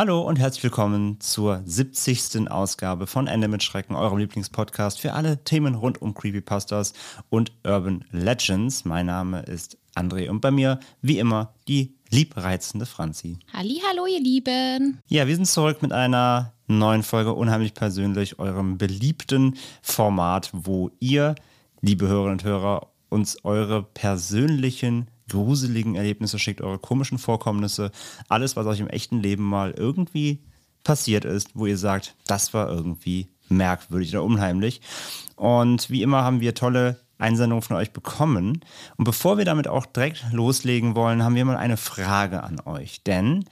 Hallo und herzlich willkommen zur 70. Ausgabe von Ende mit Schrecken, eurem Lieblingspodcast für alle Themen rund um Creepypastas und Urban Legends. Mein Name ist André und bei mir, wie immer, die liebreizende Franzi. Hallo, ihr Lieben. Ja, wir sind zurück mit einer neuen Folge Unheimlich Persönlich, eurem beliebten Format, wo ihr, liebe Hörerinnen und Hörer, uns eure persönlichen gruseligen Erlebnisse schickt, eure komischen Vorkommnisse, alles, was euch im echten Leben mal irgendwie passiert ist, wo ihr sagt, das war irgendwie merkwürdig oder unheimlich. Und wie immer haben wir tolle Einsendungen von euch bekommen. Und bevor wir damit auch direkt loslegen wollen, haben wir mal eine Frage an euch. Denn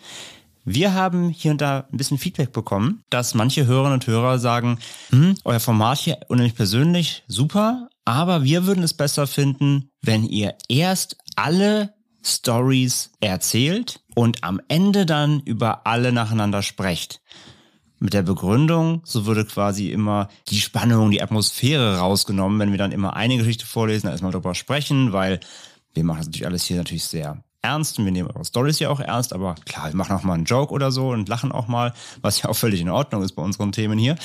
wir haben hier und da ein bisschen Feedback bekommen, dass manche Hörerinnen und Hörer sagen, hm, euer Format hier unheimlich persönlich, super, aber wir würden es besser finden, wenn ihr erst alle Stories erzählt und am Ende dann über alle nacheinander sprecht. Mit der Begründung, so würde quasi immer die Spannung, die Atmosphäre rausgenommen, wenn wir dann immer eine Geschichte vorlesen, dann erstmal drüber sprechen, weil wir machen das natürlich alles hier natürlich sehr ernst und wir nehmen eure Stories ja auch ernst, aber klar, wir machen auch mal einen Joke oder so und lachen auch mal, was ja auch völlig in Ordnung ist bei unseren Themen hier.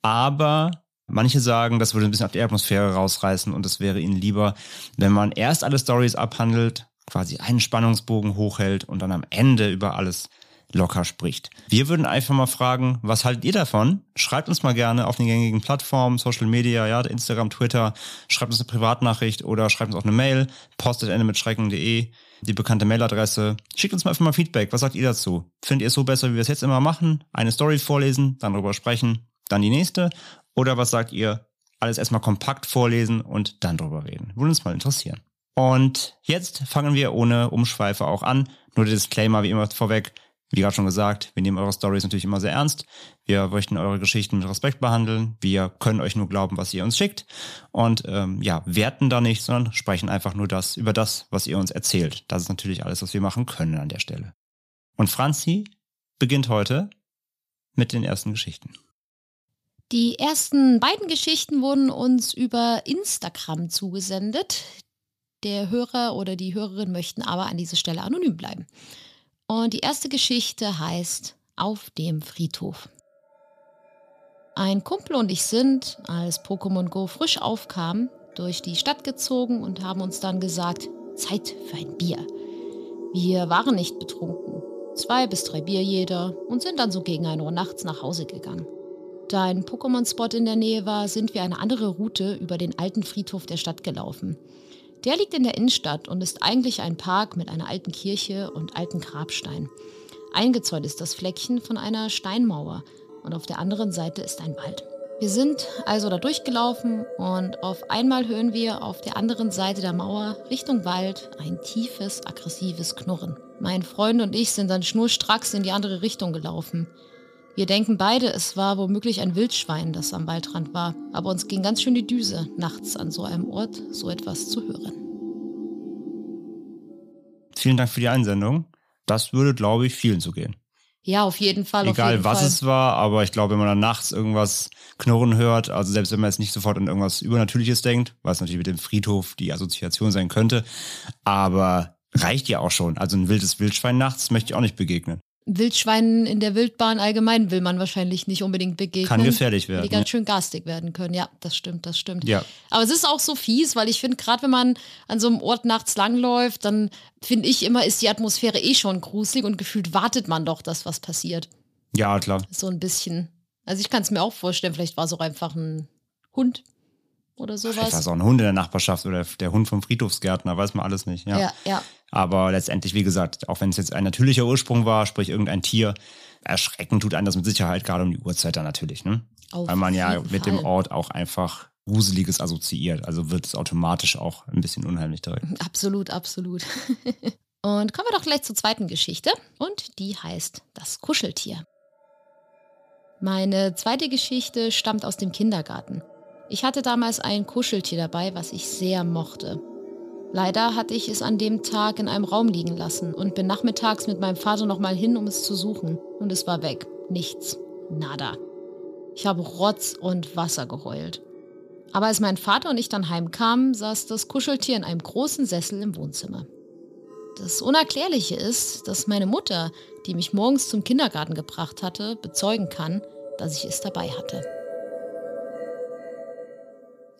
Aber manche sagen, das würde ein bisschen auf die Atmosphäre rausreißen und es wäre ihnen lieber, wenn man erst alle Stories abhandelt, quasi einen Spannungsbogen hochhält und dann am Ende über alles locker spricht. Wir würden einfach mal fragen, was haltet ihr davon? Schreibt uns mal gerne auf den gängigen Plattformen, Social Media, ja, Instagram, Twitter, schreibt uns eine Privatnachricht oder schreibt uns auch eine Mail, postet ende mit schrecken.de, die bekannte Mailadresse. Schickt uns mal einfach mal Feedback. Was sagt ihr dazu? Findet ihr es so besser, wie wir es jetzt immer machen? Eine Story vorlesen, dann darüber sprechen, dann die nächste? Oder was sagt ihr? Alles erstmal kompakt vorlesen und dann drüber reden. Würde uns mal interessieren. Und jetzt fangen wir ohne Umschweife auch an. Nur der Disclaimer wie immer vorweg. Wie gerade schon gesagt, wir nehmen eure Stories natürlich immer sehr ernst. Wir möchten eure Geschichten mit Respekt behandeln. Wir können euch nur glauben, was ihr uns schickt. Und ähm, ja, werten da nicht, sondern sprechen einfach nur das über das, was ihr uns erzählt. Das ist natürlich alles, was wir machen können an der Stelle. Und Franzi beginnt heute mit den ersten Geschichten. Die ersten beiden Geschichten wurden uns über Instagram zugesendet. Der Hörer oder die Hörerin möchten aber an dieser Stelle anonym bleiben. Und die erste Geschichte heißt Auf dem Friedhof. Ein Kumpel und ich sind, als Pokémon Go frisch aufkam, durch die Stadt gezogen und haben uns dann gesagt, Zeit für ein Bier. Wir waren nicht betrunken. Zwei bis drei Bier jeder und sind dann so gegen 1 Uhr nachts nach Hause gegangen. Da ein Pokémon-Spot in der Nähe war, sind wir eine andere Route über den alten Friedhof der Stadt gelaufen. Der liegt in der Innenstadt und ist eigentlich ein Park mit einer alten Kirche und alten Grabstein. Eingezäunt ist das Fleckchen von einer Steinmauer und auf der anderen Seite ist ein Wald. Wir sind also da durchgelaufen und auf einmal hören wir auf der anderen Seite der Mauer Richtung Wald ein tiefes, aggressives Knurren. Mein Freund und ich sind dann schnurstracks in die andere Richtung gelaufen. Wir denken beide, es war womöglich ein Wildschwein, das am Waldrand war, aber uns ging ganz schön die Düse, nachts an so einem Ort so etwas zu hören. Vielen Dank für die Einsendung. Das würde, glaube ich, vielen so gehen. Ja, auf jeden Fall. Egal jeden was Fall. es war, aber ich glaube, wenn man dann nachts irgendwas knurren hört, also selbst wenn man jetzt nicht sofort an irgendwas Übernatürliches denkt, was natürlich mit dem Friedhof die Assoziation sein könnte, aber reicht ja auch schon. Also ein wildes Wildschwein nachts möchte ich auch nicht begegnen. Wildschweinen in der Wildbahn allgemein will man wahrscheinlich nicht unbedingt begegnen. Kann gefährlich werden. Die ganz schön garstig werden können. Ja, das stimmt, das stimmt. Ja. Aber es ist auch so fies, weil ich finde, gerade wenn man an so einem Ort nachts langläuft, dann finde ich immer, ist die Atmosphäre eh schon gruselig und gefühlt wartet man doch, dass was passiert. Ja, klar. So ein bisschen. Also ich kann es mir auch vorstellen, vielleicht war es auch einfach ein Hund oder Vielleicht war es sowas. auch ein Hund in der Nachbarschaft oder der Hund vom Friedhofsgärtner, weiß man alles nicht. Ja. Ja, ja. Aber letztendlich, wie gesagt, auch wenn es jetzt ein natürlicher Ursprung war, sprich irgendein Tier, erschrecken tut einen das mit Sicherheit, gerade um die Uhrzeit dann natürlich, ne? Auf Weil man ja mit dem Fall. Ort auch einfach Gruseliges assoziiert. Also wird es automatisch auch ein bisschen unheimlich direkt. Absolut, absolut. Und kommen wir doch gleich zur zweiten Geschichte. Und die heißt Das Kuscheltier. Meine zweite Geschichte stammt aus dem Kindergarten. Ich hatte damals ein Kuscheltier dabei, was ich sehr mochte. Leider hatte ich es an dem Tag in einem Raum liegen lassen und bin nachmittags mit meinem Vater nochmal hin, um es zu suchen. Und es war weg. Nichts. Nada. Ich habe Rotz und Wasser geheult. Aber als mein Vater und ich dann heimkamen, saß das Kuscheltier in einem großen Sessel im Wohnzimmer. Das Unerklärliche ist, dass meine Mutter, die mich morgens zum Kindergarten gebracht hatte, bezeugen kann, dass ich es dabei hatte.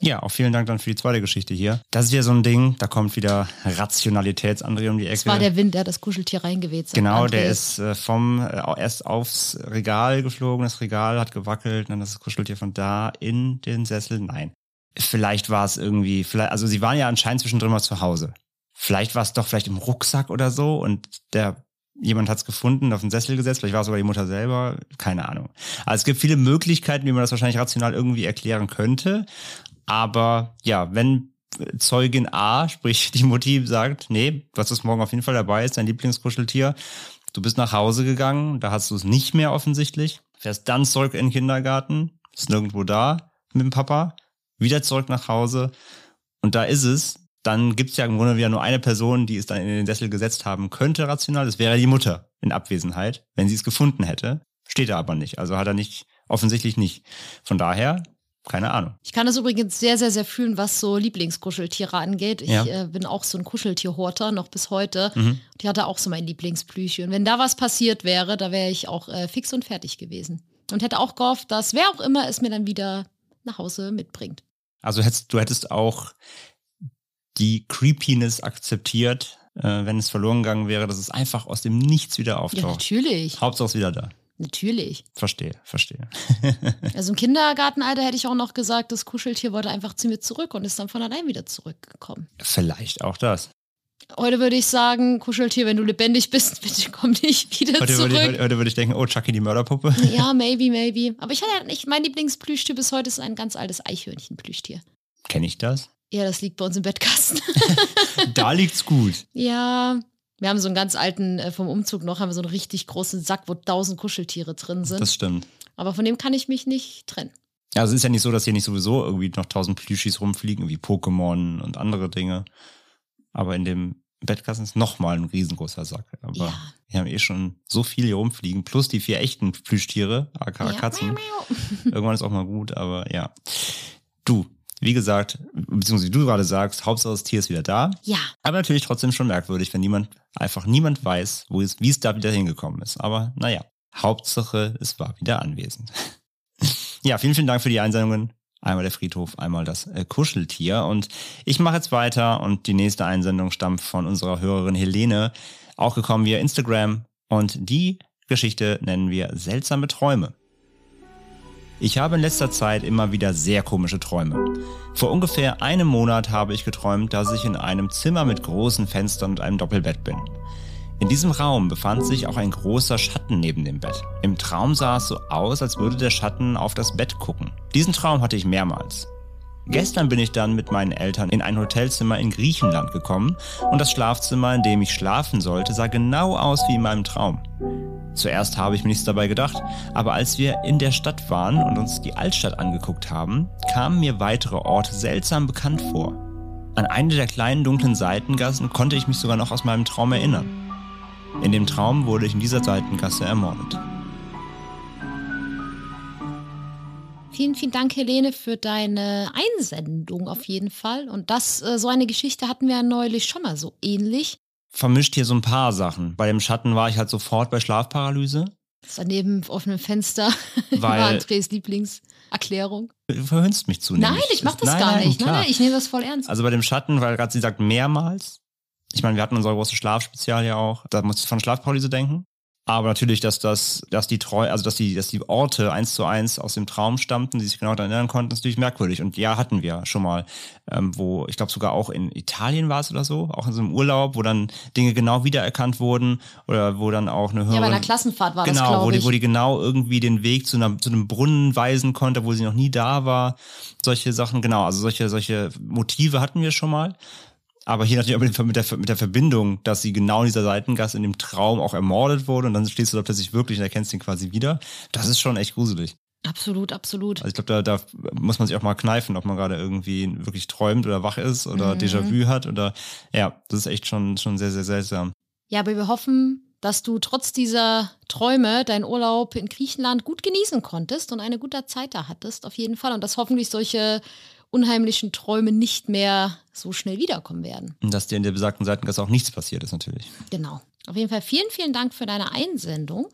Ja, auch vielen Dank dann für die zweite Geschichte hier. Das ist ja so ein Ding, da kommt wieder Rationalitätsandré um die Ecke. Es war der Wind, der das Kuscheltier reingeweht hat. Genau, André. der ist äh, vom äh, erst aufs Regal geflogen, das Regal hat gewackelt, dann das Kuscheltier von da in den Sessel. Nein. Vielleicht war es irgendwie, vielleicht, also sie waren ja anscheinend zwischendrin mal zu Hause. Vielleicht war es doch vielleicht im Rucksack oder so und der jemand hat es gefunden, auf den Sessel gesetzt, vielleicht war es sogar die Mutter selber, keine Ahnung. Also es gibt viele Möglichkeiten, wie man das wahrscheinlich rational irgendwie erklären könnte. Aber ja, wenn Zeugin A, sprich die Mutti, sagt, nee, was ist morgen auf jeden Fall dabei ist, dein Lieblingskuscheltier, du bist nach Hause gegangen, da hast du es nicht mehr offensichtlich, fährst dann zurück in den Kindergarten, ist nirgendwo da mit dem Papa, wieder zurück nach Hause und da ist es, dann gibt es ja im Grunde wieder nur eine Person, die es dann in den Sessel gesetzt haben könnte, rational. Das wäre die Mutter in Abwesenheit, wenn sie es gefunden hätte. Steht er aber nicht. Also hat er nicht, offensichtlich nicht. Von daher, keine Ahnung. Ich kann das übrigens sehr, sehr, sehr fühlen, was so Lieblingskuscheltiere angeht. Ich Ja. äh, bin auch so ein Kuscheltierhorter, noch bis heute. Mhm. Die hatte auch so mein Lieblingsplüschchen. Und wenn da was passiert wäre, da wäre ich auch äh, fix und fertig gewesen. Und hätte auch gehofft, dass wer auch immer es mir dann wieder nach Hause mitbringt. Also hättest, du hättest auch die Creepiness akzeptiert, äh, wenn es verloren gegangen wäre, dass es einfach aus dem Nichts wieder Ja, auftaucht. natürlich. Hauptsache es wieder da. Natürlich. Verstehe, verstehe. Also im Kindergartenalter hätte ich auch noch gesagt, das Kuscheltier wollte einfach zu mir zurück und ist dann von allein wieder zurückgekommen. Vielleicht auch das. Heute würde ich sagen, Kuscheltier, wenn du lebendig bist, bitte komm nicht wieder Heute würde, ich, zurück. heute, heute würde ich denken, oh, Chucky die Mörderpuppe. Ja, maybe, maybe. Aber ich hatte ja nicht, mein Lieblingsplüschtier bis heute ist ein ganz altes Eichhörnchenplüschtier. Kenne ich das? Ja, das liegt bei uns im Bettkasten. Da liegt's gut. ja, wir haben so einen ganz alten, äh, vom Umzug noch, haben wir so einen richtig großen Sack, wo tausend Kuscheltiere drin sind. Das stimmt. Aber von dem kann ich mich nicht trennen. Ja, also es ist ja nicht so, dass hier nicht sowieso irgendwie noch tausend Plüschis rumfliegen, wie Pokémon und andere Dinge. Aber in dem Bettkasten ist nochmal ein riesengroßer Sack. Aber Ja. wir haben eh schon so viel hier rumfliegen, plus die vier echten Plüschtiere, aka Ja. Katzen. Irgendwann ist auch mal gut, aber ja. Du, wie gesagt, beziehungsweise wie du gerade sagst, Hauptsache das Tier ist wieder da. Ja, Aber natürlich trotzdem schon merkwürdig, wenn niemand, einfach niemand weiß, wo es, wie es da wieder hingekommen ist. Aber naja, Hauptsache es war wieder anwesend. ja, vielen, vielen Dank für die Einsendungen. Einmal der Friedhof, einmal das äh, Kuscheltier. Und ich mache jetzt weiter und die nächste Einsendung stammt von unserer Hörerin Helene, auch gekommen via Instagram. Und die Geschichte nennen wir Seltsame Träume. Ich habe in letzter Zeit immer wieder sehr komische Träume. Vor ungefähr einem Monat habe ich geträumt, dass ich in einem Zimmer mit großen Fenstern und einem Doppelbett bin. In diesem Raum befand sich auch ein großer Schatten neben dem Bett. Im Traum sah es so aus, als würde der Schatten auf das Bett gucken. Diesen Traum hatte ich mehrmals. Gestern bin ich dann mit meinen Eltern in ein Hotelzimmer in Griechenland gekommen und das Schlafzimmer, in dem ich schlafen sollte, sah genau aus wie in meinem Traum. Zuerst habe ich mir nichts dabei gedacht, aber als wir in der Stadt waren und uns die Altstadt angeguckt haben, kamen mir weitere Orte seltsam bekannt vor. An eine der kleinen dunklen Seitengassen konnte ich mich sogar noch aus meinem Traum erinnern. In dem Traum wurde ich in dieser Seitengasse ermordet. Vielen, vielen Dank, Helene, für deine Einsendung auf jeden Fall. Und das, äh, so eine Geschichte hatten wir ja neulich schon mal so ähnlich. Vermischt hier so ein paar Sachen. Bei dem Schatten war ich halt sofort bei Schlafparalyse. Das daneben auf einem Fenster Weil- war Andres Lieblingserklärung. Du verhöhnst mich zunehmend. Nein, ich mach das Nein, gar nein, nicht. Nein, klar. nein, ich nehme das voll ernst. Also bei dem Schatten, weil gerade sie sagt mehrmals. Ich meine, wir hatten unser großes Schlafspezial ja auch. Da muss ich von Schlafparalyse denken. Aber natürlich, dass das, dass die Treu, also dass die, dass die Orte eins zu eins aus dem Traum stammten, die sich genau daran erinnern konnten, ist natürlich merkwürdig. Und ja, hatten wir schon mal, ähm, wo, ich glaube sogar auch in Italien war es oder so, auch in so einem Urlaub, wo dann Dinge genau wiedererkannt wurden oder wo dann auch eine Hörerin, Ja, bei einer Klassenfahrt war genau, das, wo glaube die, wo die genau irgendwie den Weg zu, einer, zu einem Brunnen weisen konnte, wo sie noch nie da war. Solche Sachen, genau, also solche, solche Motive hatten wir schon mal. Aber hier natürlich auch mit der, mit der Verbindung, dass sie genau in dieser Seitengast in dem Traum auch ermordet wurde und dann stehst du da plötzlich wirklich und erkennst ihn quasi wieder. Das ist schon echt gruselig. Absolut, absolut. Also ich glaube, da, da muss man sich auch mal kneifen, ob man gerade irgendwie wirklich träumt oder wach ist oder Mhm. Déjà-vu hat oder ja, das ist echt schon, schon sehr, sehr seltsam. Ja, aber wir hoffen, dass du trotz dieser Träume deinen Urlaub in Griechenland gut genießen konntest und eine gute Zeit da hattest, auf jeden Fall. Und dass hoffentlich solche unheimlichen Träume nicht mehr so schnell wiederkommen werden. Und dass dir in der besagten Seitengasse auch nichts passiert ist natürlich. Genau. Auf jeden Fall vielen, vielen Dank für deine Einsendung.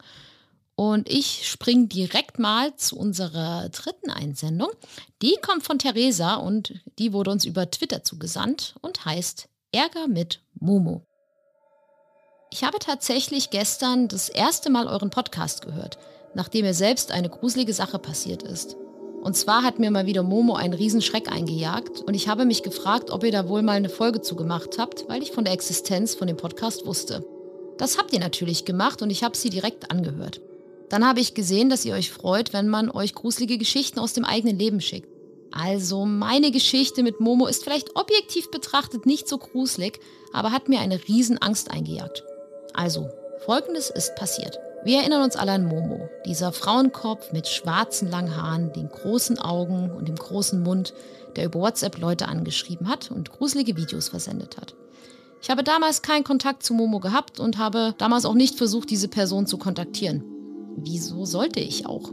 Und ich springe direkt mal zu unserer dritten Einsendung. Die kommt von Theresa und die wurde uns über Twitter zugesandt und heißt Ärger mit Momo. Ich habe tatsächlich gestern das erste Mal euren Podcast gehört, nachdem mir selbst eine gruselige Sache passiert ist. Und zwar hat mir mal wieder Momo einen Riesenschreck eingejagt und ich habe mich gefragt, ob ihr da wohl mal eine Folge zugemacht habt, weil ich von der Existenz von dem Podcast wusste. Das habt ihr natürlich gemacht und ich habe sie direkt angehört. Dann habe ich gesehen, dass ihr euch freut, wenn man euch gruselige Geschichten aus dem eigenen Leben schickt. Also meine Geschichte mit Momo ist vielleicht objektiv betrachtet nicht so gruselig, aber hat mir eine Riesenangst eingejagt. Also, folgendes ist passiert. Wir erinnern uns alle an Momo, dieser Frauenkopf mit schwarzen langen Haaren, den großen Augen und dem großen Mund, der über WhatsApp Leute angeschrieben hat und gruselige Videos versendet hat. Ich habe damals keinen Kontakt zu Momo gehabt und habe damals auch nicht versucht, diese Person zu kontaktieren. Wieso sollte ich auch?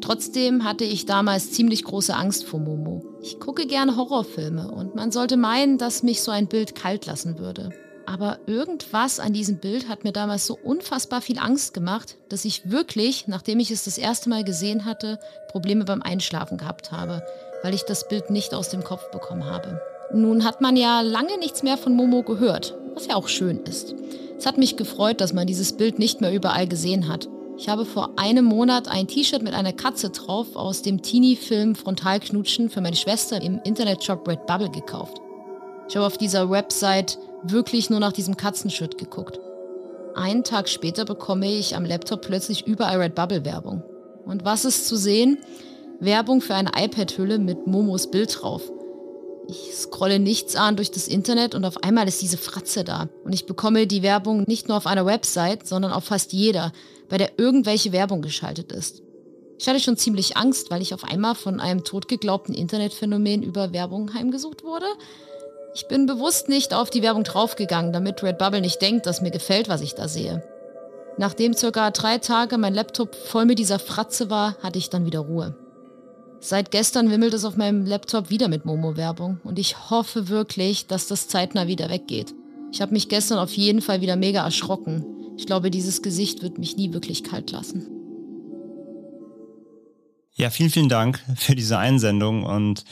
Trotzdem hatte ich damals ziemlich große Angst vor Momo. Ich gucke gerne Horrorfilme und man sollte meinen, dass mich so ein Bild kalt lassen würde. Aber irgendwas an diesem Bild hat mir damals so unfassbar viel Angst gemacht, dass ich wirklich, nachdem ich es das erste Mal gesehen hatte, Probleme beim Einschlafen gehabt habe, weil ich das Bild nicht aus dem Kopf bekommen habe. Nun hat man ja lange nichts mehr von Momo gehört, was ja auch schön ist. Es hat mich gefreut, dass man dieses Bild nicht mehr überall gesehen hat. Ich habe vor einem Monat ein T-Shirt mit einer Katze drauf aus dem Teenie-Film Frontalknutschen für meine Schwester im Internetshop Redbubble gekauft. Ich habe auf dieser Website wirklich nur nach diesem Katzenshirt geguckt. Einen Tag später bekomme ich am Laptop plötzlich überall Redbubble-Werbung. Und was ist zu sehen? Werbung für eine iPad-Hülle mit Momos Bild drauf. Ich scrolle nichts an durch das Internet und auf einmal ist diese Fratze da. Und ich bekomme die Werbung nicht nur auf einer Website, sondern auf fast jeder, bei der irgendwelche Werbung geschaltet ist. Ich hatte schon ziemlich Angst, weil ich auf einmal von einem totgeglaubten Internetphänomen über Werbung heimgesucht wurde. Ich bin bewusst nicht auf die Werbung draufgegangen, damit Redbubble nicht denkt, dass mir gefällt, was ich da sehe. Nachdem circa drei Tage mein Laptop voll mit dieser Fratze war, hatte ich dann wieder Ruhe. Seit gestern wimmelt es auf meinem Laptop wieder mit Momo-Werbung und ich hoffe wirklich, dass das zeitnah wieder weggeht. Ich habe mich gestern auf jeden Fall wieder mega erschrocken. Ich glaube, dieses Gesicht wird mich nie wirklich kalt lassen. Ja, vielen, vielen Dank für diese Einsendung. Und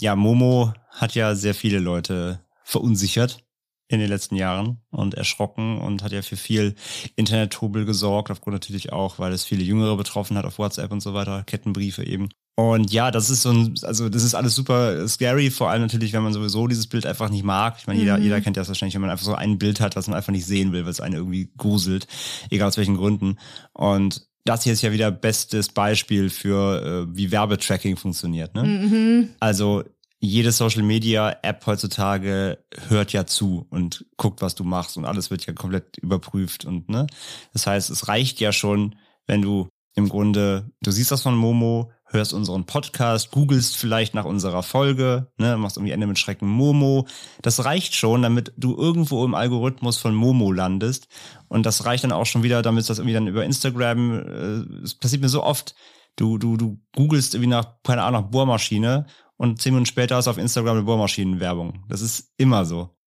ja, Momo hat ja sehr viele Leute verunsichert in den letzten Jahren und erschrocken und hat ja für viel Internet-Trubel gesorgt, aufgrund natürlich auch, weil es viele Jüngere betroffen hat auf WhatsApp und so weiter, Kettenbriefe eben. Und ja, das ist so ein, also das ist alles super scary, vor allem natürlich, wenn man sowieso dieses Bild einfach nicht mag. Ich meine, jeder, Mhm. jeder kennt das wahrscheinlich, wenn man einfach so ein Bild hat, was man einfach nicht sehen will, weil es einen irgendwie gruselt, egal aus welchen Gründen. Und das hier ist ja wieder bestes Beispiel für, äh, wie Werbetracking funktioniert. Ne? Mhm. Also jede Social Media App heutzutage hört ja zu und guckt, was du machst und alles wird ja komplett überprüft und ne. Das heißt, es reicht ja schon, wenn du im Grunde, du siehst das von Momo, hörst unseren Podcast, googelst vielleicht nach unserer Folge, ne, machst irgendwie Ende mit Schrecken Momo. Das reicht schon, damit du irgendwo im Algorithmus von Momo landest. Und das reicht dann auch schon wieder, damit das irgendwie dann über Instagram, äh, es passiert mir so oft, du, du, du googelst irgendwie nach, keine Ahnung, nach Bohrmaschine und zehn Minuten später hast du auf Instagram eine Bohrmaschinenwerbung. Das ist immer so.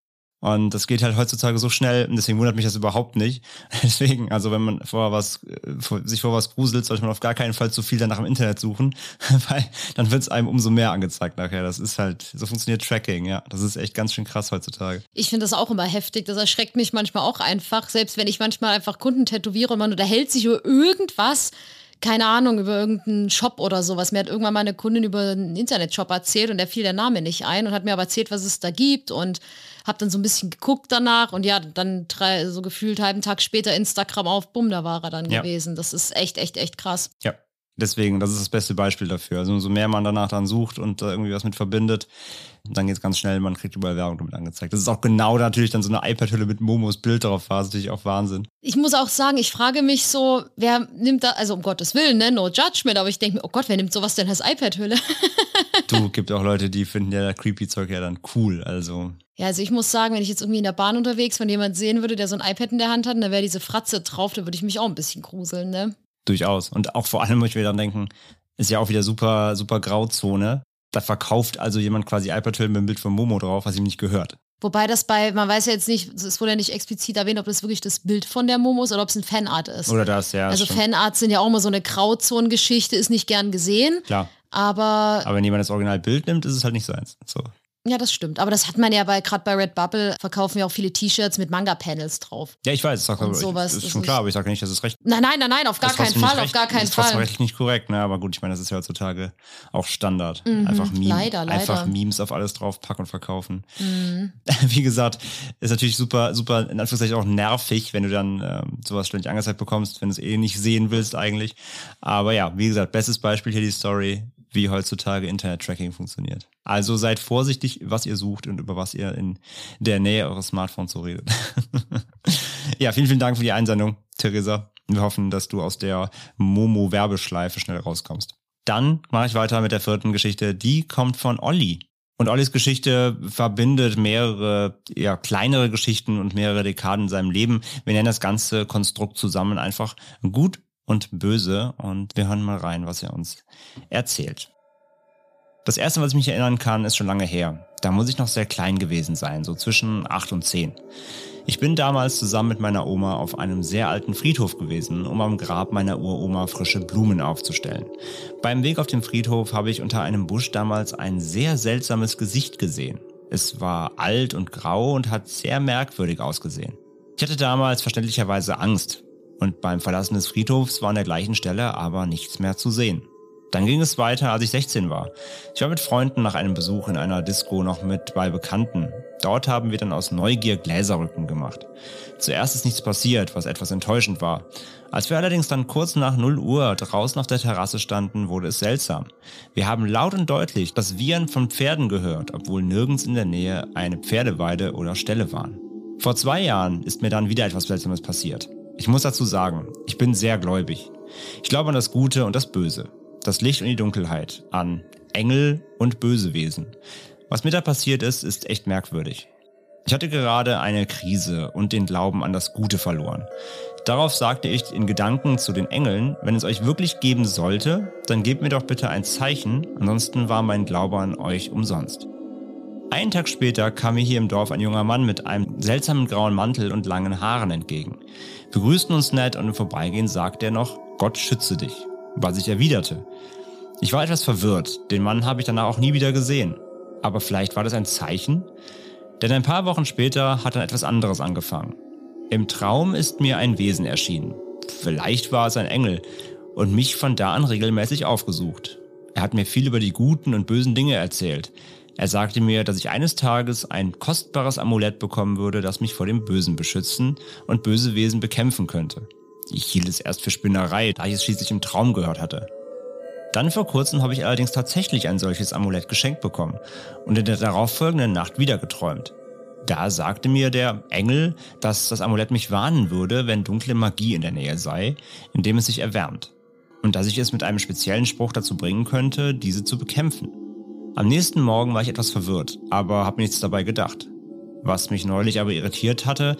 Und das geht halt heutzutage so schnell und deswegen wundert mich das überhaupt nicht. Deswegen, also wenn man vor was, vor, sich vor was gruselt, sollte man auf gar keinen Fall zu viel danach im Internet suchen, weil dann wird es einem umso mehr angezeigt nachher. Das ist halt, so funktioniert Tracking, ja. Das ist echt ganz schön krass heutzutage. Ich finde das auch immer heftig. Das erschreckt mich manchmal auch einfach. Selbst wenn ich manchmal einfach Kunden tätowiere und man unterhält sich über irgendwas, keine Ahnung, über irgendeinen Shop oder sowas. Mir hat irgendwann mal eine Kundin über einen Internetshop erzählt und der fiel der Name nicht ein und hat mir aber erzählt, was es da gibt und habe dann so ein bisschen geguckt danach und ja, dann drei, so gefühlt halben Tag später Instagram auf, bumm, da war er dann Ja. gewesen. Das ist echt, echt, echt krass. Ja. Deswegen, das ist das beste Beispiel dafür. Also umso mehr man danach dann sucht und da irgendwie was mit verbindet, dann geht es ganz schnell, man kriegt überall Werbung damit angezeigt. Das ist auch genau natürlich dann so eine iPad-Hülle mit Momos Bild drauf war, das ist natürlich auch Wahnsinn. Ich muss auch sagen, ich frage mich so, wer nimmt da, also um Gottes Willen, ne, no judgment, aber ich denke mir, oh Gott, wer nimmt sowas denn als iPad-Hülle? Du, gibt auch Leute, die finden ja creepy Zeug ja dann cool, also Ja, also ich muss sagen, wenn ich jetzt irgendwie in der Bahn unterwegs von jemand sehen würde, der so ein iPad in der Hand hat, und da wäre diese Fratze drauf, da würde ich mich auch ein bisschen gruseln, ne? durchaus. Und auch vor allem muss ich mir dann denken, ist ja auch wieder super, super Grauzone. Da verkauft also jemand quasi iPad-Hüllen mit dem Bild von Momo drauf, was ihm nicht gehört. Wobei das bei, man weiß ja jetzt nicht, es wurde ja nicht explizit erwähnt, ob das wirklich das Bild von der Momo ist oder ob es ein Fanart ist. Oder das, ja. also stimmt. Fanarts sind ja auch immer so eine Grauzonengeschichte, ist nicht gern gesehen, Klar. Aber Aber wenn jemand das Originalbild nimmt, ist es halt nicht seins. So. ja, das stimmt. Aber das hat man ja bei, gerade bei Redbubble verkaufen wir auch viele T-Shirts mit Manga-Panels drauf. Ja, ich weiß, ich sag, Und aber sowas, ist das schon ist- klar, aber ich sage nicht, dass es recht Nein, nein, nein, nein, auf gar das ist keinen Fall, nicht auf recht- gar keinen das ist trotzdem Fall. rechtlich nicht korrekt, ne? Aber gut, ich meine, das ist ja heutzutage auch Standard. Mhm, einfach Meme, leider, leider. einfach Memes auf alles draufpacken und verkaufen. Mhm. Wie gesagt, ist natürlich super, super, in Anführungszeichen auch nervig, wenn du dann ähm, sowas ständig angezeigt bekommst, wenn du es eh nicht sehen willst eigentlich. Aber ja, wie gesagt, bestes Beispiel hier die Story, wie heutzutage Internet-Tracking funktioniert. Also seid vorsichtig, was ihr sucht und über was ihr in der Nähe eures Smartphones so redet. ja, vielen, vielen Dank für die Einsendung, Theresa. Wir hoffen, dass du aus der Momo-Werbeschleife schnell rauskommst. Dann mache ich weiter mit der vierten Geschichte. Die kommt von Olli. Und Ollis Geschichte verbindet mehrere, ja, kleinere Geschichten und mehrere Dekaden in seinem Leben. Wir nennen das ganze Konstrukt zusammen einfach gut und böse. Und wir hören mal rein, was er uns erzählt. Das erste, was ich mich erinnern kann, ist schon lange her. Da muss ich noch sehr klein gewesen sein, so zwischen acht und zehn. Ich bin damals zusammen mit meiner Oma auf einem sehr alten Friedhof gewesen, um am Grab meiner Uroma frische Blumen aufzustellen. Beim Weg auf dem Friedhof habe ich unter einem Busch damals ein sehr seltsames Gesicht gesehen. Es war alt und grau und hat sehr merkwürdig ausgesehen. Ich hatte damals verständlicherweise Angst und beim Verlassen des Friedhofs war an der gleichen Stelle aber nichts mehr zu sehen. Dann ging es weiter, als ich 16 war. Ich war mit Freunden nach einem Besuch in einer Disco noch mit bei Bekannten. Dort haben wir dann aus Neugier Gläserrücken gemacht. Zuerst ist nichts passiert, was etwas enttäuschend war. Als wir allerdings dann kurz nach 0 Uhr draußen auf der Terrasse standen, wurde es seltsam. Wir haben laut und deutlich das Wiehern von Pferden gehört, obwohl nirgends in der Nähe eine Pferdeweide oder Stelle waren. Vor zwei Jahren ist mir dann wieder etwas Seltsames passiert. Ich muss dazu sagen, ich bin sehr gläubig. Ich glaube an das Gute und das Böse, das Licht und die Dunkelheit, an Engel und Bösewesen. Was mir da passiert ist, ist echt merkwürdig. Ich hatte gerade eine Krise und den Glauben an das Gute verloren. Darauf sagte ich in Gedanken zu den Engeln, wenn es euch wirklich geben sollte, dann gebt mir doch bitte ein Zeichen, ansonsten war mein Glaube an euch umsonst. Einen Tag später kam mir hier im Dorf ein junger Mann mit einem seltsamen grauen Mantel und langen Haaren entgegen. Wir grüßten uns nett und im Vorbeigehen sagte er noch, Gott schütze dich, was ich erwiderte. Ich war etwas verwirrt, den Mann habe ich danach auch nie wieder gesehen. Aber vielleicht war das ein Zeichen? Denn ein paar Wochen später hat dann etwas anderes angefangen. Im Traum ist mir ein Wesen erschienen. Vielleicht war es ein Engel und mich von da an regelmäßig aufgesucht. Er hat mir viel über die guten und bösen Dinge erzählt. Er sagte mir, dass ich eines Tages ein kostbares Amulett bekommen würde, das mich vor dem Bösen beschützen und böse Wesen bekämpfen könnte. Ich hielt es erst für Spinnerei, da ich es schließlich im Traum gehört hatte. Dann vor kurzem habe ich allerdings tatsächlich ein solches Amulett geschenkt bekommen und in der darauffolgenden Nacht wieder geträumt. Da sagte mir der Engel, dass das Amulett mich warnen würde, wenn dunkle Magie in der Nähe sei, indem es sich erwärmt. Und dass ich es mit einem speziellen Spruch dazu bringen könnte, diese zu bekämpfen. Am nächsten Morgen war ich etwas verwirrt, aber habe nichts dabei gedacht. Was mich neulich aber irritiert hatte,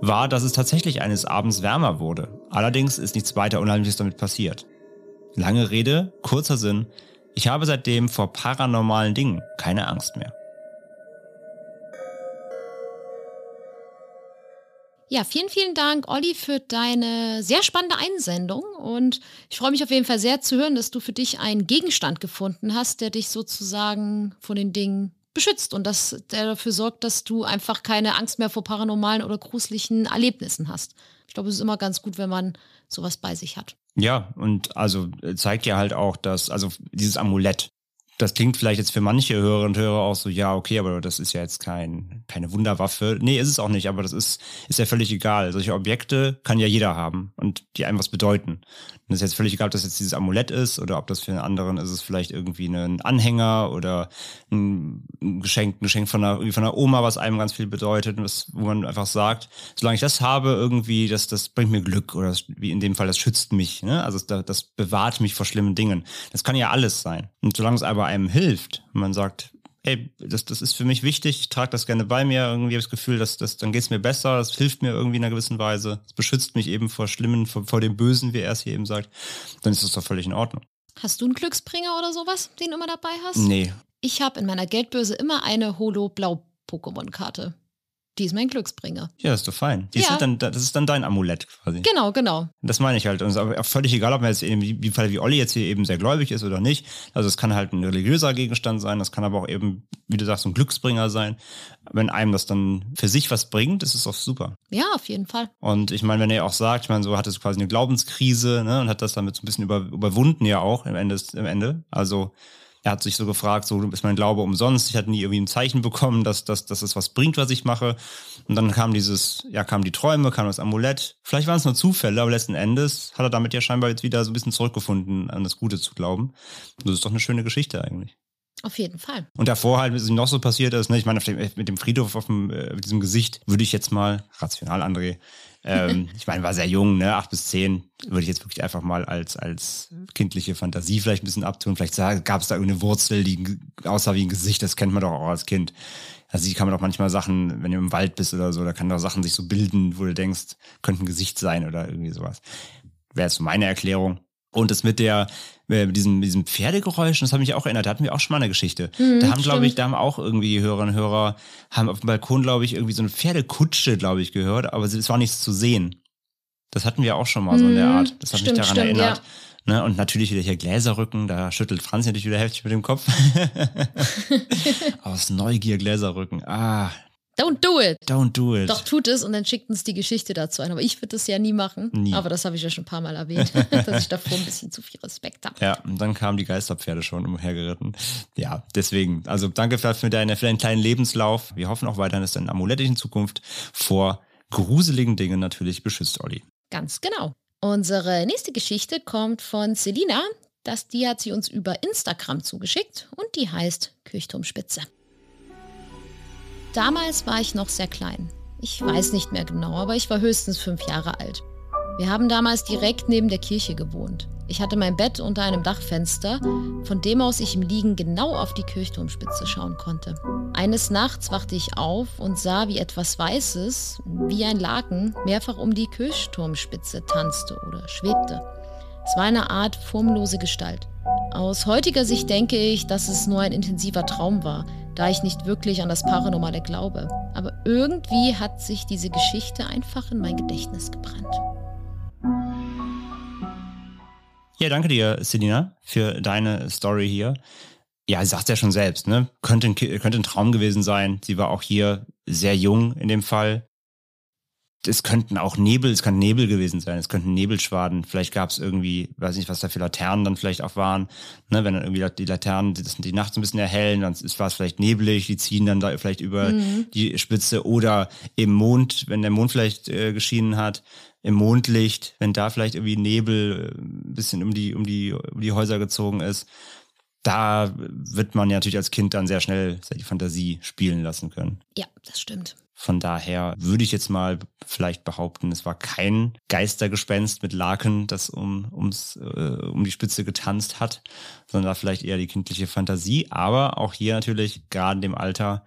war, dass es tatsächlich eines Abends wärmer wurde. Allerdings ist nichts weiter Unheimliches damit passiert. Lange Rede, kurzer Sinn. Ich habe seitdem vor paranormalen Dingen keine Angst mehr. Ja, vielen, vielen Dank, Olli, für deine sehr spannende Einsendung. Und ich freue mich auf jeden Fall sehr zu hören, dass du für dich einen Gegenstand gefunden hast, der dich sozusagen von den Dingen beschützt und dass der dafür sorgt, dass du einfach keine Angst mehr vor paranormalen oder gruseligen Erlebnissen hast. Ich glaube, es ist immer ganz gut, wenn man sowas bei sich hat. Ja, und also äh, zeigt ja halt auch, dass, also dieses Amulett, das klingt vielleicht jetzt für manche Hörerinnen und Hörer auch so, ja, okay, aber das ist ja jetzt kein, keine Wunderwaffe. Nee, ist es auch nicht, aber das ist, ist ja völlig egal. Solche Objekte kann ja jeder haben und die einem was bedeuten. Und es ist jetzt völlig egal, ob das jetzt dieses Amulett ist oder ob das für einen anderen ist es vielleicht irgendwie ein Anhänger oder ein Geschenk, ein Geschenk von einer, von einer Oma, was einem ganz viel bedeutet, was, wo man einfach sagt, solange ich das habe, irgendwie, das, das bringt mir Glück oder das, wie in dem Fall, das schützt mich. Ne? Also das, das bewahrt mich vor schlimmen Dingen. Das kann ja alles sein. Und solange es aber einem hilft, man sagt, ey, das, das ist für mich wichtig, ich trage das gerne bei mir, irgendwie habe ich das Gefühl, dass, dass dann geht es mir besser, das hilft mir irgendwie in einer gewissen Weise, es beschützt mich eben vor Schlimmen, vor, vor dem Bösen, wie er es hier eben sagt, dann ist das doch völlig in Ordnung. Hast du einen Glücksbringer oder sowas, den du immer dabei hast? Nee. Ich habe in meiner Geldbörse immer eine Holo-Blau-Pokémon-Karte. Die ist mein Glücksbringer. Ja, das ist doch fein. Die Ja. sind dann, das ist dann dein Amulett quasi. Genau, genau. Das meine ich halt. Und es ist auch völlig egal, ob man jetzt eben, wie wie Fall wie Olli jetzt hier eben sehr gläubig ist oder nicht. Also es kann halt ein religiöser Gegenstand sein, das kann aber auch eben, wie du sagst, ein Glücksbringer sein. Wenn einem das dann für sich was bringt, ist es auch super. Ja, auf jeden Fall. Und ich meine, wenn er auch sagt, ich meine, so hat es quasi eine Glaubenskrise, ne, und hat das damit so ein bisschen über, überwunden ja auch im Ende, im Ende. Also er hat sich so gefragt, so ist mein Glaube umsonst. Ich hatte nie irgendwie ein Zeichen bekommen, dass, dass, dass es was bringt, was ich mache. Und dann kam dieses, ja, kamen die Träume, kam das Amulett. Vielleicht waren es nur Zufälle, aber letzten Endes hat er damit ja scheinbar jetzt wieder so ein bisschen zurückgefunden, an das Gute zu glauben. Und das ist doch eine schöne Geschichte eigentlich. Auf jeden Fall. Und davor halt, was ihm noch so passiert ist, ne, ich meine, mit dem Friedhof auf dem, äh, mit diesem Gesicht, würde ich jetzt mal, rational André, ähm, ich meine, war sehr jung, ne, acht bis zehn, würde ich jetzt wirklich einfach mal als, als kindliche Fantasie vielleicht ein bisschen abtun. Vielleicht gab es da irgendeine Wurzel, die aussah wie ein Gesicht, das kennt man doch auch als Kind. Also die kann man doch manchmal Sachen, wenn du im Wald bist oder so, da kann doch Sachen sich so bilden, wo du denkst, könnte ein Gesicht sein oder irgendwie sowas. Wäre jetzt meine Erklärung. Und das mit der, äh, mit diesem, diesem Pferdegeräuschen, das hat mich auch erinnert. Da hatten wir auch schon mal eine Geschichte. da haben, glaube ich, da haben auch irgendwie die Hörerinnen und Hörer, haben auf dem Balkon, glaube ich, irgendwie so eine Pferdekutsche, glaube ich, gehört, aber es war nichts zu sehen. Das hatten wir auch schon mal so in der Mhm. Art. Das hat Stimmt, mich daran stimmt, erinnert. Ne? Und natürlich wieder hier Gläserrücken, da schüttelt Franz natürlich wieder heftig mit dem Kopf. Aus Neugier Gläserrücken. Ah, Don't do it. don't do it. Doch, tut es und dann schickt uns die Geschichte dazu ein. Aber ich würde das ja nie machen. Nie. Aber das habe ich ja schon ein paar Mal erwähnt, dass ich davor ein bisschen zu viel Respekt habe. Ja, und dann kamen die Geisterpferde schon umhergeritten. Ja, deswegen, also danke für, deine, für deinen kleinen Lebenslauf. Wir hoffen auch weiterhin, dass dein Amulett dich in Zukunft vor gruseligen Dingen natürlich beschützt, Olli. Ganz genau. Unsere nächste Geschichte kommt von Selina. Das, die hat sie uns über Instagram zugeschickt und die heißt Kirchturmspitze. Damals war ich noch sehr klein. Ich weiß nicht mehr genau, aber ich war höchstens fünf Jahre alt. Wir haben damals direkt neben der Kirche gewohnt. Ich hatte mein Bett unter einem Dachfenster, von dem aus ich im Liegen genau auf die Kirchturmspitze schauen konnte. Eines Nachts wachte ich auf und sah, wie etwas Weißes, wie ein Laken, mehrfach um die Kirchturmspitze tanzte oder schwebte. Es war eine Art formlose Gestalt. Aus heutiger Sicht denke ich, dass es nur ein intensiver Traum war, da ich nicht wirklich an das Paranormale glaube. Aber irgendwie hat sich diese Geschichte einfach in mein Gedächtnis gebrannt. Ja, danke dir, Selina, für deine Story hier. Ja, sie sagt ja schon selbst, ne? Könnte ein, könnte ein Traum gewesen sein. Sie war auch hier sehr jung in dem Fall. Es könnten auch Nebel, es kann Nebel gewesen sein, es könnten Nebelschwaden. Vielleicht gab es irgendwie, weiß nicht, was da für Laternen dann vielleicht auch waren. Ne, wenn dann irgendwie die Laternen das die Nacht so ein bisschen erhellen, dann ist- war es vielleicht nebelig, die ziehen dann da vielleicht über die Spitze oder im Mond, wenn der Mond vielleicht äh, geschienen hat, im Mondlicht, wenn da vielleicht irgendwie Nebel äh, ein bisschen um die, um die, um die Häuser gezogen ist. Da wird man ja natürlich als Kind dann sehr schnell die Fantasie spielen lassen können. Ja, das stimmt. Von daher würde ich jetzt mal vielleicht behaupten, es war kein Geistergespenst mit Laken, das um, ums, äh, um die Spitze getanzt hat, sondern da vielleicht eher die kindliche Fantasie. Aber auch hier natürlich, gerade in dem Alter,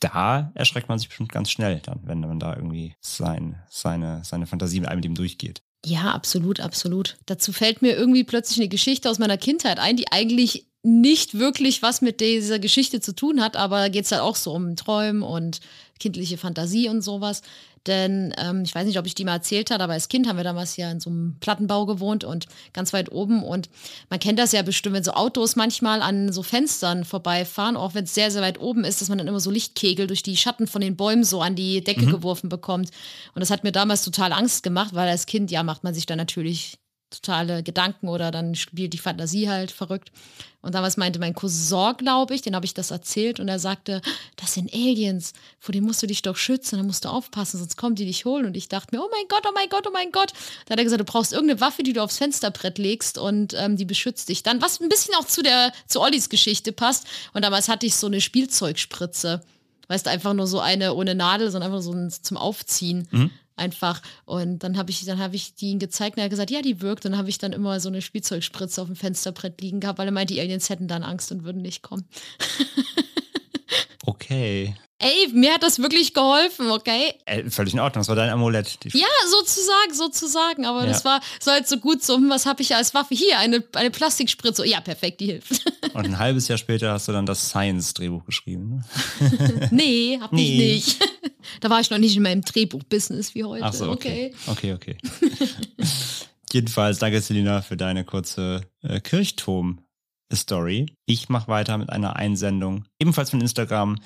da erschreckt man sich bestimmt ganz schnell dann, wenn man da irgendwie sein, seine, seine Fantasie mit einem ihm durchgeht. Ja, absolut, absolut. Dazu fällt mir irgendwie plötzlich eine Geschichte aus meiner Kindheit ein, die eigentlich nicht wirklich was mit dieser Geschichte zu tun hat, aber geht es halt auch so um Träumen und kindliche Fantasie und sowas. Denn ähm, ich weiß nicht, ob ich die mal erzählt habe, aber als Kind haben wir damals ja in so einem Plattenbau gewohnt und ganz weit oben. Und man kennt das ja bestimmt, wenn so Autos manchmal an so Fenstern vorbeifahren, auch wenn es sehr, sehr weit oben ist, dass man dann immer so Lichtkegel durch die Schatten von den Bäumen so an die Decke mhm. geworfen bekommt. Und das hat mir damals total Angst gemacht, weil als Kind, ja, macht man sich dann natürlich totale Gedanken oder dann spielt die Fantasie halt verrückt. Und damals meinte mein Cousin, glaube ich, den habe ich das erzählt und er sagte, das sind Aliens, vor denen musst du dich doch schützen, da musst du aufpassen, sonst kommen die dich holen. Und ich dachte mir, oh mein Gott, oh mein Gott, oh mein Gott. Da hat er gesagt, du brauchst irgendeine Waffe, die du aufs Fensterbrett legst und ähm, die beschützt dich dann. Was ein bisschen auch zu der, zu Ollis Geschichte passt. Und damals hatte ich so eine Spielzeugspritze. Weißt du, einfach nur so eine ohne Nadel, sondern einfach so ein, zum Aufziehen. Mhm einfach. Und dann habe ich, dann habe ich die ihm gezeigt und er hat gesagt, ja, die wirkt. Und dann habe ich dann immer so eine Spielzeugspritze auf dem Fensterbrett liegen gehabt, weil er meinte, die Aliens hätten dann Angst und würden nicht kommen. okay. Ey, mir hat das wirklich geholfen, okay? Äh, völlig in Ordnung, das war dein Amulett. Ja, sozusagen, sozusagen. Aber ja. das war so halt so gut so, hm, was habe ich als Waffe? Hier, eine, eine Plastikspritze. Ja, perfekt, die hilft. Und ein halbes Jahr später hast du dann das Science-Drehbuch geschrieben, ne? nee, hab nee. ich nicht. Da war ich noch nicht in meinem Drehbuch-Business wie heute. Ach so, okay. Okay, okay. okay. Jedenfalls, danke Selina für deine kurze äh, Kirchturm-Story. Ich mache weiter mit einer Einsendung, ebenfalls von Instagram.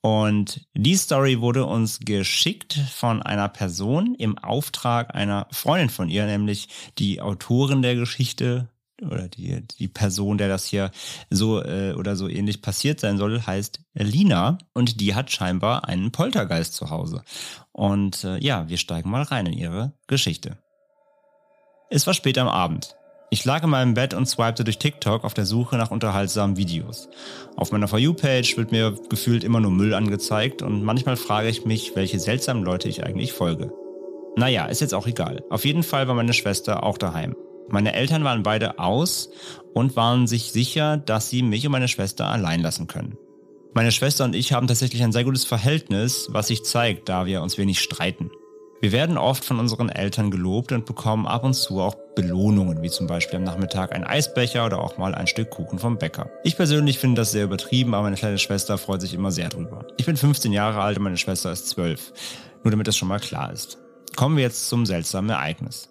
Und die Story wurde uns geschickt von einer Person im Auftrag einer Freundin von ihr, nämlich die Autorin der Geschichte oder die, die Person, der das hier so äh, oder so ähnlich passiert sein soll, heißt Lina und die hat scheinbar einen Poltergeist zu Hause. Und äh, ja, wir steigen mal rein in ihre Geschichte. Es war spät am Abend. Ich lag in meinem Bett und swipte durch TikTok auf der Suche nach unterhaltsamen Videos. Auf meiner For You-Page wird mir gefühlt immer nur Müll angezeigt und manchmal frage ich mich, welche seltsamen Leute ich eigentlich folge. Naja, ist jetzt auch egal. Auf jeden Fall war meine Schwester auch daheim. Meine Eltern waren beide aus und waren sich sicher, dass sie mich und meine Schwester allein lassen können. Meine Schwester und ich haben tatsächlich ein sehr gutes Verhältnis, was sich zeigt, da wir uns wenig streiten. Wir werden oft von unseren Eltern gelobt und bekommen ab und zu auch Belohnungen, wie zum Beispiel am Nachmittag ein Eisbecher oder auch mal ein Stück Kuchen vom Bäcker. Ich persönlich finde das sehr übertrieben, aber meine kleine Schwester freut sich immer sehr drüber. Ich bin 15 Jahre alt und meine Schwester ist 12. Nur damit das schon mal klar ist. Kommen wir jetzt zum seltsamen Ereignis.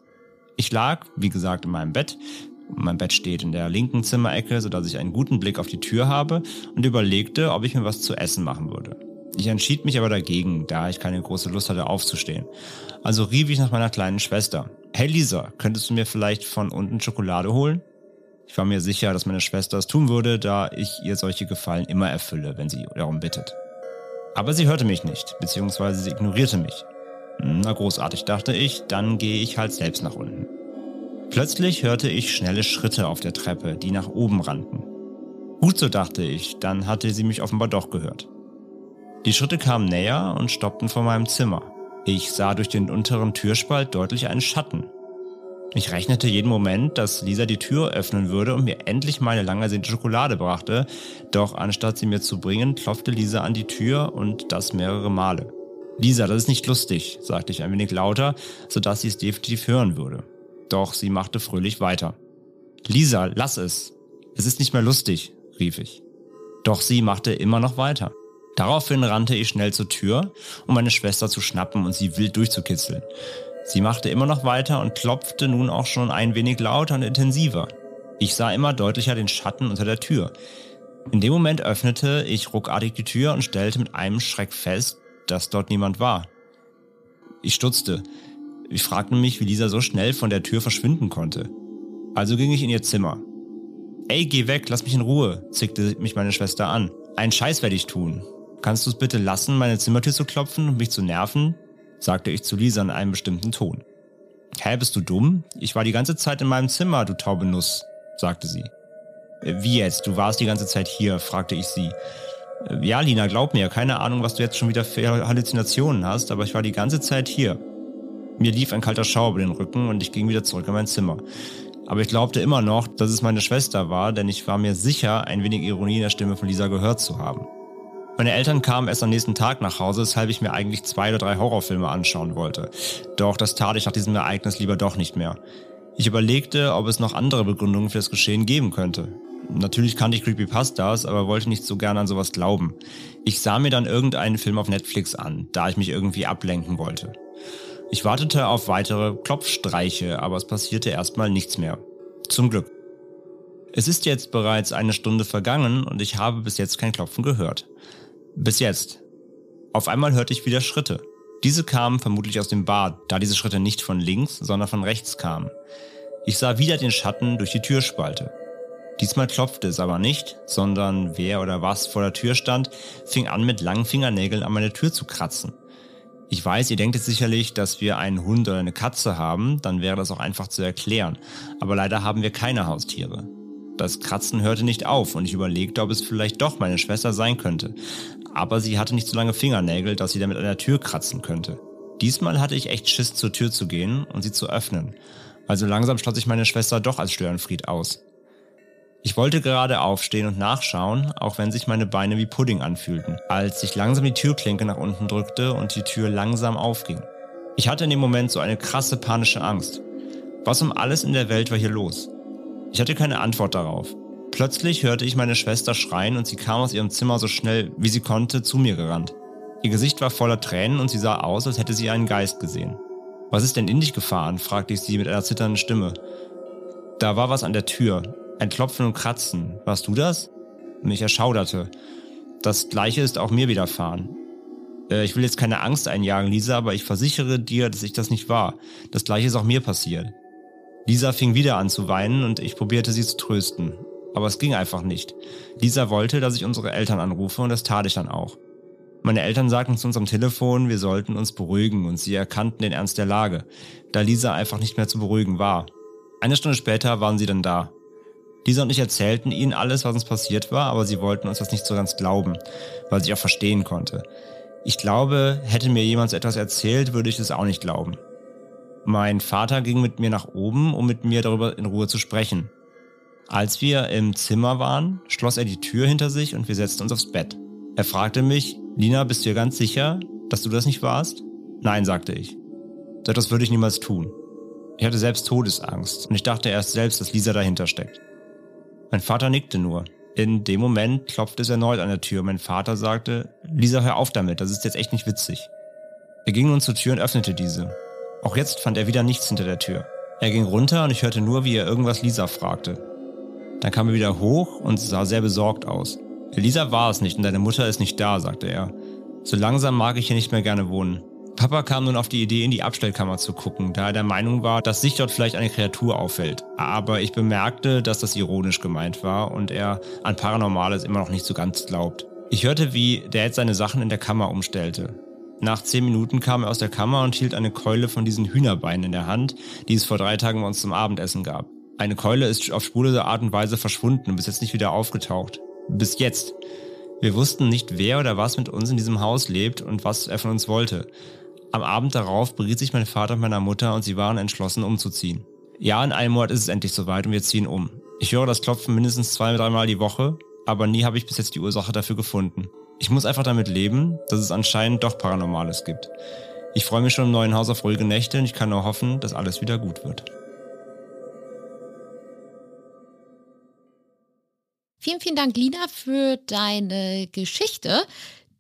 Ich lag, wie gesagt, in meinem Bett. Mein Bett steht in der linken Zimmerecke, sodass ich einen guten Blick auf die Tür habe und überlegte, ob ich mir was zu essen machen würde. Ich entschied mich aber dagegen, da ich keine große Lust hatte aufzustehen. Also rief ich nach meiner kleinen Schwester. Hey Lisa, könntest du mir vielleicht von unten Schokolade holen? Ich war mir sicher, dass meine Schwester es tun würde, da ich ihr solche Gefallen immer erfülle, wenn sie darum bittet. Aber sie hörte mich nicht, beziehungsweise sie ignorierte mich. Na großartig, dachte ich, dann gehe ich halt selbst nach unten. Plötzlich hörte ich schnelle Schritte auf der Treppe, die nach oben rannten. Gut so dachte ich, dann hatte sie mich offenbar doch gehört. Die Schritte kamen näher und stoppten vor meinem Zimmer. Ich sah durch den unteren Türspalt deutlich einen Schatten. Ich rechnete jeden Moment, dass Lisa die Tür öffnen würde und mir endlich meine lang ersehnte Schokolade brachte, doch anstatt sie mir zu bringen, klopfte Lisa an die Tür und das mehrere Male. Lisa, das ist nicht lustig, sagte ich ein wenig lauter, sodass sie es definitiv hören würde. Doch sie machte fröhlich weiter. Lisa, lass es. Es ist nicht mehr lustig, rief ich. Doch sie machte immer noch weiter. Daraufhin rannte ich schnell zur Tür, um meine Schwester zu schnappen und sie wild durchzukitzeln. Sie machte immer noch weiter und klopfte nun auch schon ein wenig lauter und intensiver. Ich sah immer deutlicher den Schatten unter der Tür. In dem Moment öffnete ich ruckartig die Tür und stellte mit einem Schreck fest, dass dort niemand war. Ich stutzte. Ich fragte mich, wie Lisa so schnell von der Tür verschwinden konnte. Also ging ich in ihr Zimmer. Ey, geh weg, lass mich in Ruhe, zickte mich meine Schwester an. Einen Scheiß werde ich tun, Kannst du es bitte lassen, meine Zimmertür zu klopfen und mich zu nerven? sagte ich zu Lisa in einem bestimmten Ton. Hä, bist du dumm? Ich war die ganze Zeit in meinem Zimmer, du taube Nuss, sagte sie. Wie jetzt? Du warst die ganze Zeit hier? fragte ich sie. Äh, ja, Lina, glaub mir, keine Ahnung, was du jetzt schon wieder für Halluzinationen hast, aber ich war die ganze Zeit hier. Mir lief ein kalter Schauer über den Rücken und ich ging wieder zurück in mein Zimmer. Aber ich glaubte immer noch, dass es meine Schwester war, denn ich war mir sicher, ein wenig Ironie in der Stimme von Lisa gehört zu haben. Meine Eltern kamen erst am nächsten Tag nach Hause, weshalb ich mir eigentlich zwei oder drei Horrorfilme anschauen wollte. Doch das tat ich nach diesem Ereignis lieber doch nicht mehr. Ich überlegte, ob es noch andere Begründungen für das Geschehen geben könnte. Natürlich kannte ich Creepypastas, aber wollte nicht so gerne an sowas glauben. Ich sah mir dann irgendeinen Film auf Netflix an, da ich mich irgendwie ablenken wollte. Ich wartete auf weitere Klopfstreiche, aber es passierte erstmal nichts mehr. Zum Glück. Es ist jetzt bereits eine Stunde vergangen und ich habe bis jetzt kein Klopfen gehört. Bis jetzt. Auf einmal hörte ich wieder Schritte. Diese kamen vermutlich aus dem Bad, da diese Schritte nicht von links, sondern von rechts kamen. Ich sah wieder den Schatten durch die Türspalte. Diesmal klopfte es aber nicht, sondern wer oder was vor der Tür stand, fing an mit langen Fingernägeln an meine Tür zu kratzen. Ich weiß, ihr denkt jetzt sicherlich, dass wir einen Hund oder eine Katze haben, dann wäre das auch einfach zu erklären. Aber leider haben wir keine Haustiere. Das Kratzen hörte nicht auf und ich überlegte, ob es vielleicht doch meine Schwester sein könnte. Aber sie hatte nicht so lange Fingernägel, dass sie damit an der Tür kratzen könnte. Diesmal hatte ich echt Schiss, zur Tür zu gehen und sie zu öffnen. Also langsam schloss ich meine Schwester doch als Störenfried aus. Ich wollte gerade aufstehen und nachschauen, auch wenn sich meine Beine wie Pudding anfühlten, als ich langsam die Türklinke nach unten drückte und die Tür langsam aufging. Ich hatte in dem Moment so eine krasse panische Angst. Was um alles in der Welt war hier los? Ich hatte keine Antwort darauf. Plötzlich hörte ich meine Schwester schreien und sie kam aus ihrem Zimmer so schnell, wie sie konnte, zu mir gerannt. Ihr Gesicht war voller Tränen und sie sah aus, als hätte sie einen Geist gesehen. Was ist denn in dich gefahren? fragte ich sie mit einer zitternden Stimme. Da war was an der Tür, ein Klopfen und Kratzen. Warst du das? Mich erschauderte. Das gleiche ist auch mir widerfahren. Äh, ich will jetzt keine Angst einjagen, Lisa, aber ich versichere dir, dass ich das nicht war. Das gleiche ist auch mir passiert. Lisa fing wieder an zu weinen und ich probierte sie zu trösten. Aber es ging einfach nicht. Lisa wollte, dass ich unsere Eltern anrufe und das tat ich dann auch. Meine Eltern sagten zu uns am Telefon, wir sollten uns beruhigen und sie erkannten den Ernst der Lage, da Lisa einfach nicht mehr zu beruhigen war. Eine Stunde später waren sie dann da. Lisa und ich erzählten ihnen alles, was uns passiert war, aber sie wollten uns das nicht so ganz glauben, weil ich auch verstehen konnte. Ich glaube, hätte mir jemand etwas erzählt, würde ich es auch nicht glauben. Mein Vater ging mit mir nach oben, um mit mir darüber in Ruhe zu sprechen. Als wir im Zimmer waren, schloss er die Tür hinter sich und wir setzten uns aufs Bett. Er fragte mich, Lina, bist du dir ganz sicher, dass du das nicht warst? Nein, sagte ich. So etwas würde ich niemals tun. Ich hatte selbst Todesangst und ich dachte erst selbst, dass Lisa dahinter steckt. Mein Vater nickte nur. In dem Moment klopfte es erneut an der Tür. Mein Vater sagte, Lisa, hör auf damit, das ist jetzt echt nicht witzig. Er ging nun zur Tür und öffnete diese. Auch jetzt fand er wieder nichts hinter der Tür. Er ging runter und ich hörte nur, wie er irgendwas Lisa fragte. Dann kam er wieder hoch und sah sehr besorgt aus. Lisa war es nicht und deine Mutter ist nicht da, sagte er. So langsam mag ich hier nicht mehr gerne wohnen. Papa kam nun auf die Idee, in die Abstellkammer zu gucken, da er der Meinung war, dass sich dort vielleicht eine Kreatur auffällt. Aber ich bemerkte, dass das ironisch gemeint war und er an Paranormales immer noch nicht so ganz glaubt. Ich hörte, wie jetzt seine Sachen in der Kammer umstellte. Nach zehn Minuten kam er aus der Kammer und hielt eine Keule von diesen Hühnerbeinen in der Hand, die es vor drei Tagen bei uns zum Abendessen gab. Eine Keule ist auf spurlose Art und Weise verschwunden und bis jetzt nicht wieder aufgetaucht. Bis jetzt. Wir wussten nicht, wer oder was mit uns in diesem Haus lebt und was er von uns wollte. Am Abend darauf beriet sich mein Vater und meiner Mutter und sie waren entschlossen, umzuziehen. Ja, in einem Monat ist es endlich soweit und wir ziehen um. Ich höre das Klopfen mindestens zwei, dreimal die Woche, aber nie habe ich bis jetzt die Ursache dafür gefunden. Ich muss einfach damit leben, dass es anscheinend doch Paranormales gibt. Ich freue mich schon im neuen Haus auf ruhige Nächte und ich kann nur hoffen, dass alles wieder gut wird. Vielen, vielen Dank, Lina, für deine Geschichte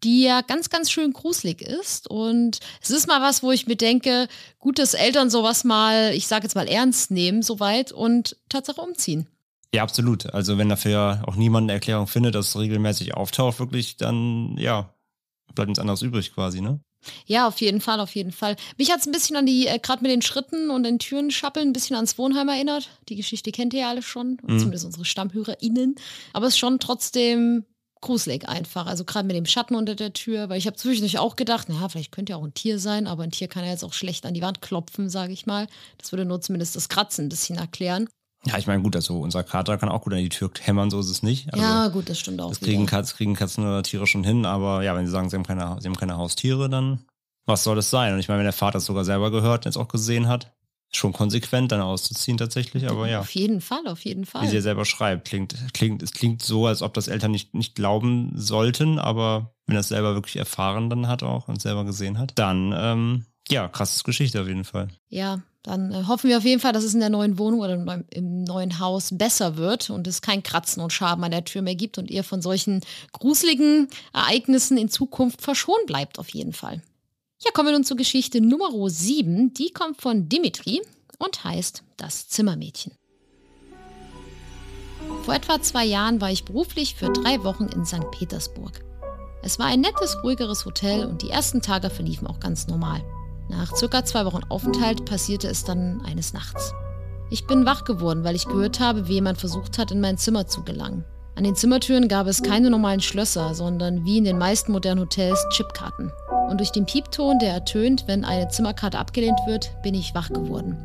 die ja ganz, ganz schön gruselig ist. Und es ist mal was, wo ich mir denke, gut, dass Eltern sowas mal, ich sage jetzt mal ernst nehmen, soweit und Tatsache umziehen. Ja, absolut. Also wenn dafür auch niemand eine Erklärung findet, dass es regelmäßig auftaucht, wirklich, dann ja, bleibt uns anderes übrig quasi, ne? Ja, auf jeden Fall, auf jeden Fall. Mich hat es ein bisschen an die, äh, gerade mit den Schritten und den Türen schappeln, ein bisschen ans Wohnheim erinnert. Die Geschichte kennt ihr ja alle schon, mhm. zumindest unsere StammhörerInnen. Aber es ist schon trotzdem gruselig einfach. Also gerade mit dem Schatten unter der Tür, weil ich habe zwischendurch auch gedacht, naja, vielleicht könnte ja auch ein Tier sein, aber ein Tier kann ja jetzt auch schlecht an die Wand klopfen, sage ich mal. Das würde nur zumindest das Kratzen ein bisschen erklären. Ja, ich meine, gut, also unser Kater kann auch gut an die Tür hämmern, so ist es nicht. Also, ja, gut, das stimmt auch. Das kriegen, Katz, kriegen Katzen oder Tiere schon hin, aber ja, wenn sie sagen, sie haben keine, sie haben keine Haustiere, dann was soll das sein? Und ich meine, wenn der Vater es sogar selber gehört und es auch gesehen hat, schon konsequent dann auszuziehen tatsächlich, aber ja. Auf jeden Fall, auf jeden Fall. Wie sie ja selber schreibt, klingt, klingt, es klingt so, als ob das Eltern nicht, nicht glauben sollten, aber wenn er es selber wirklich erfahren dann hat auch und selber gesehen hat, dann, ähm, Ja, krasses Geschichte auf jeden Fall. Ja, dann äh, hoffen wir auf jeden Fall, dass es in der neuen Wohnung oder im neuen, im neuen Haus besser wird und es kein Kratzen und Schaben an der Tür mehr gibt und ihr von solchen gruseligen Ereignissen in Zukunft verschont bleibt, auf jeden Fall. Ja, kommen wir nun zur Geschichte Nummer 7. Die kommt von Dimitri und heißt Das Zimmermädchen. Vor etwa zwei Jahren war ich beruflich für drei Wochen in St. Petersburg. Es war ein nettes, ruhigeres Hotel und die ersten Tage verliefen auch ganz normal. Nach circa zwei Wochen Aufenthalt passierte es dann eines Nachts. Ich bin wach geworden, weil ich gehört habe, wie jemand versucht hat, in mein Zimmer zu gelangen. An den Zimmertüren gab es keine normalen Schlösser, sondern wie in den meisten modernen Hotels Chipkarten. Und durch den Piepton, der ertönt, wenn eine Zimmerkarte abgelehnt wird, bin ich wach geworden.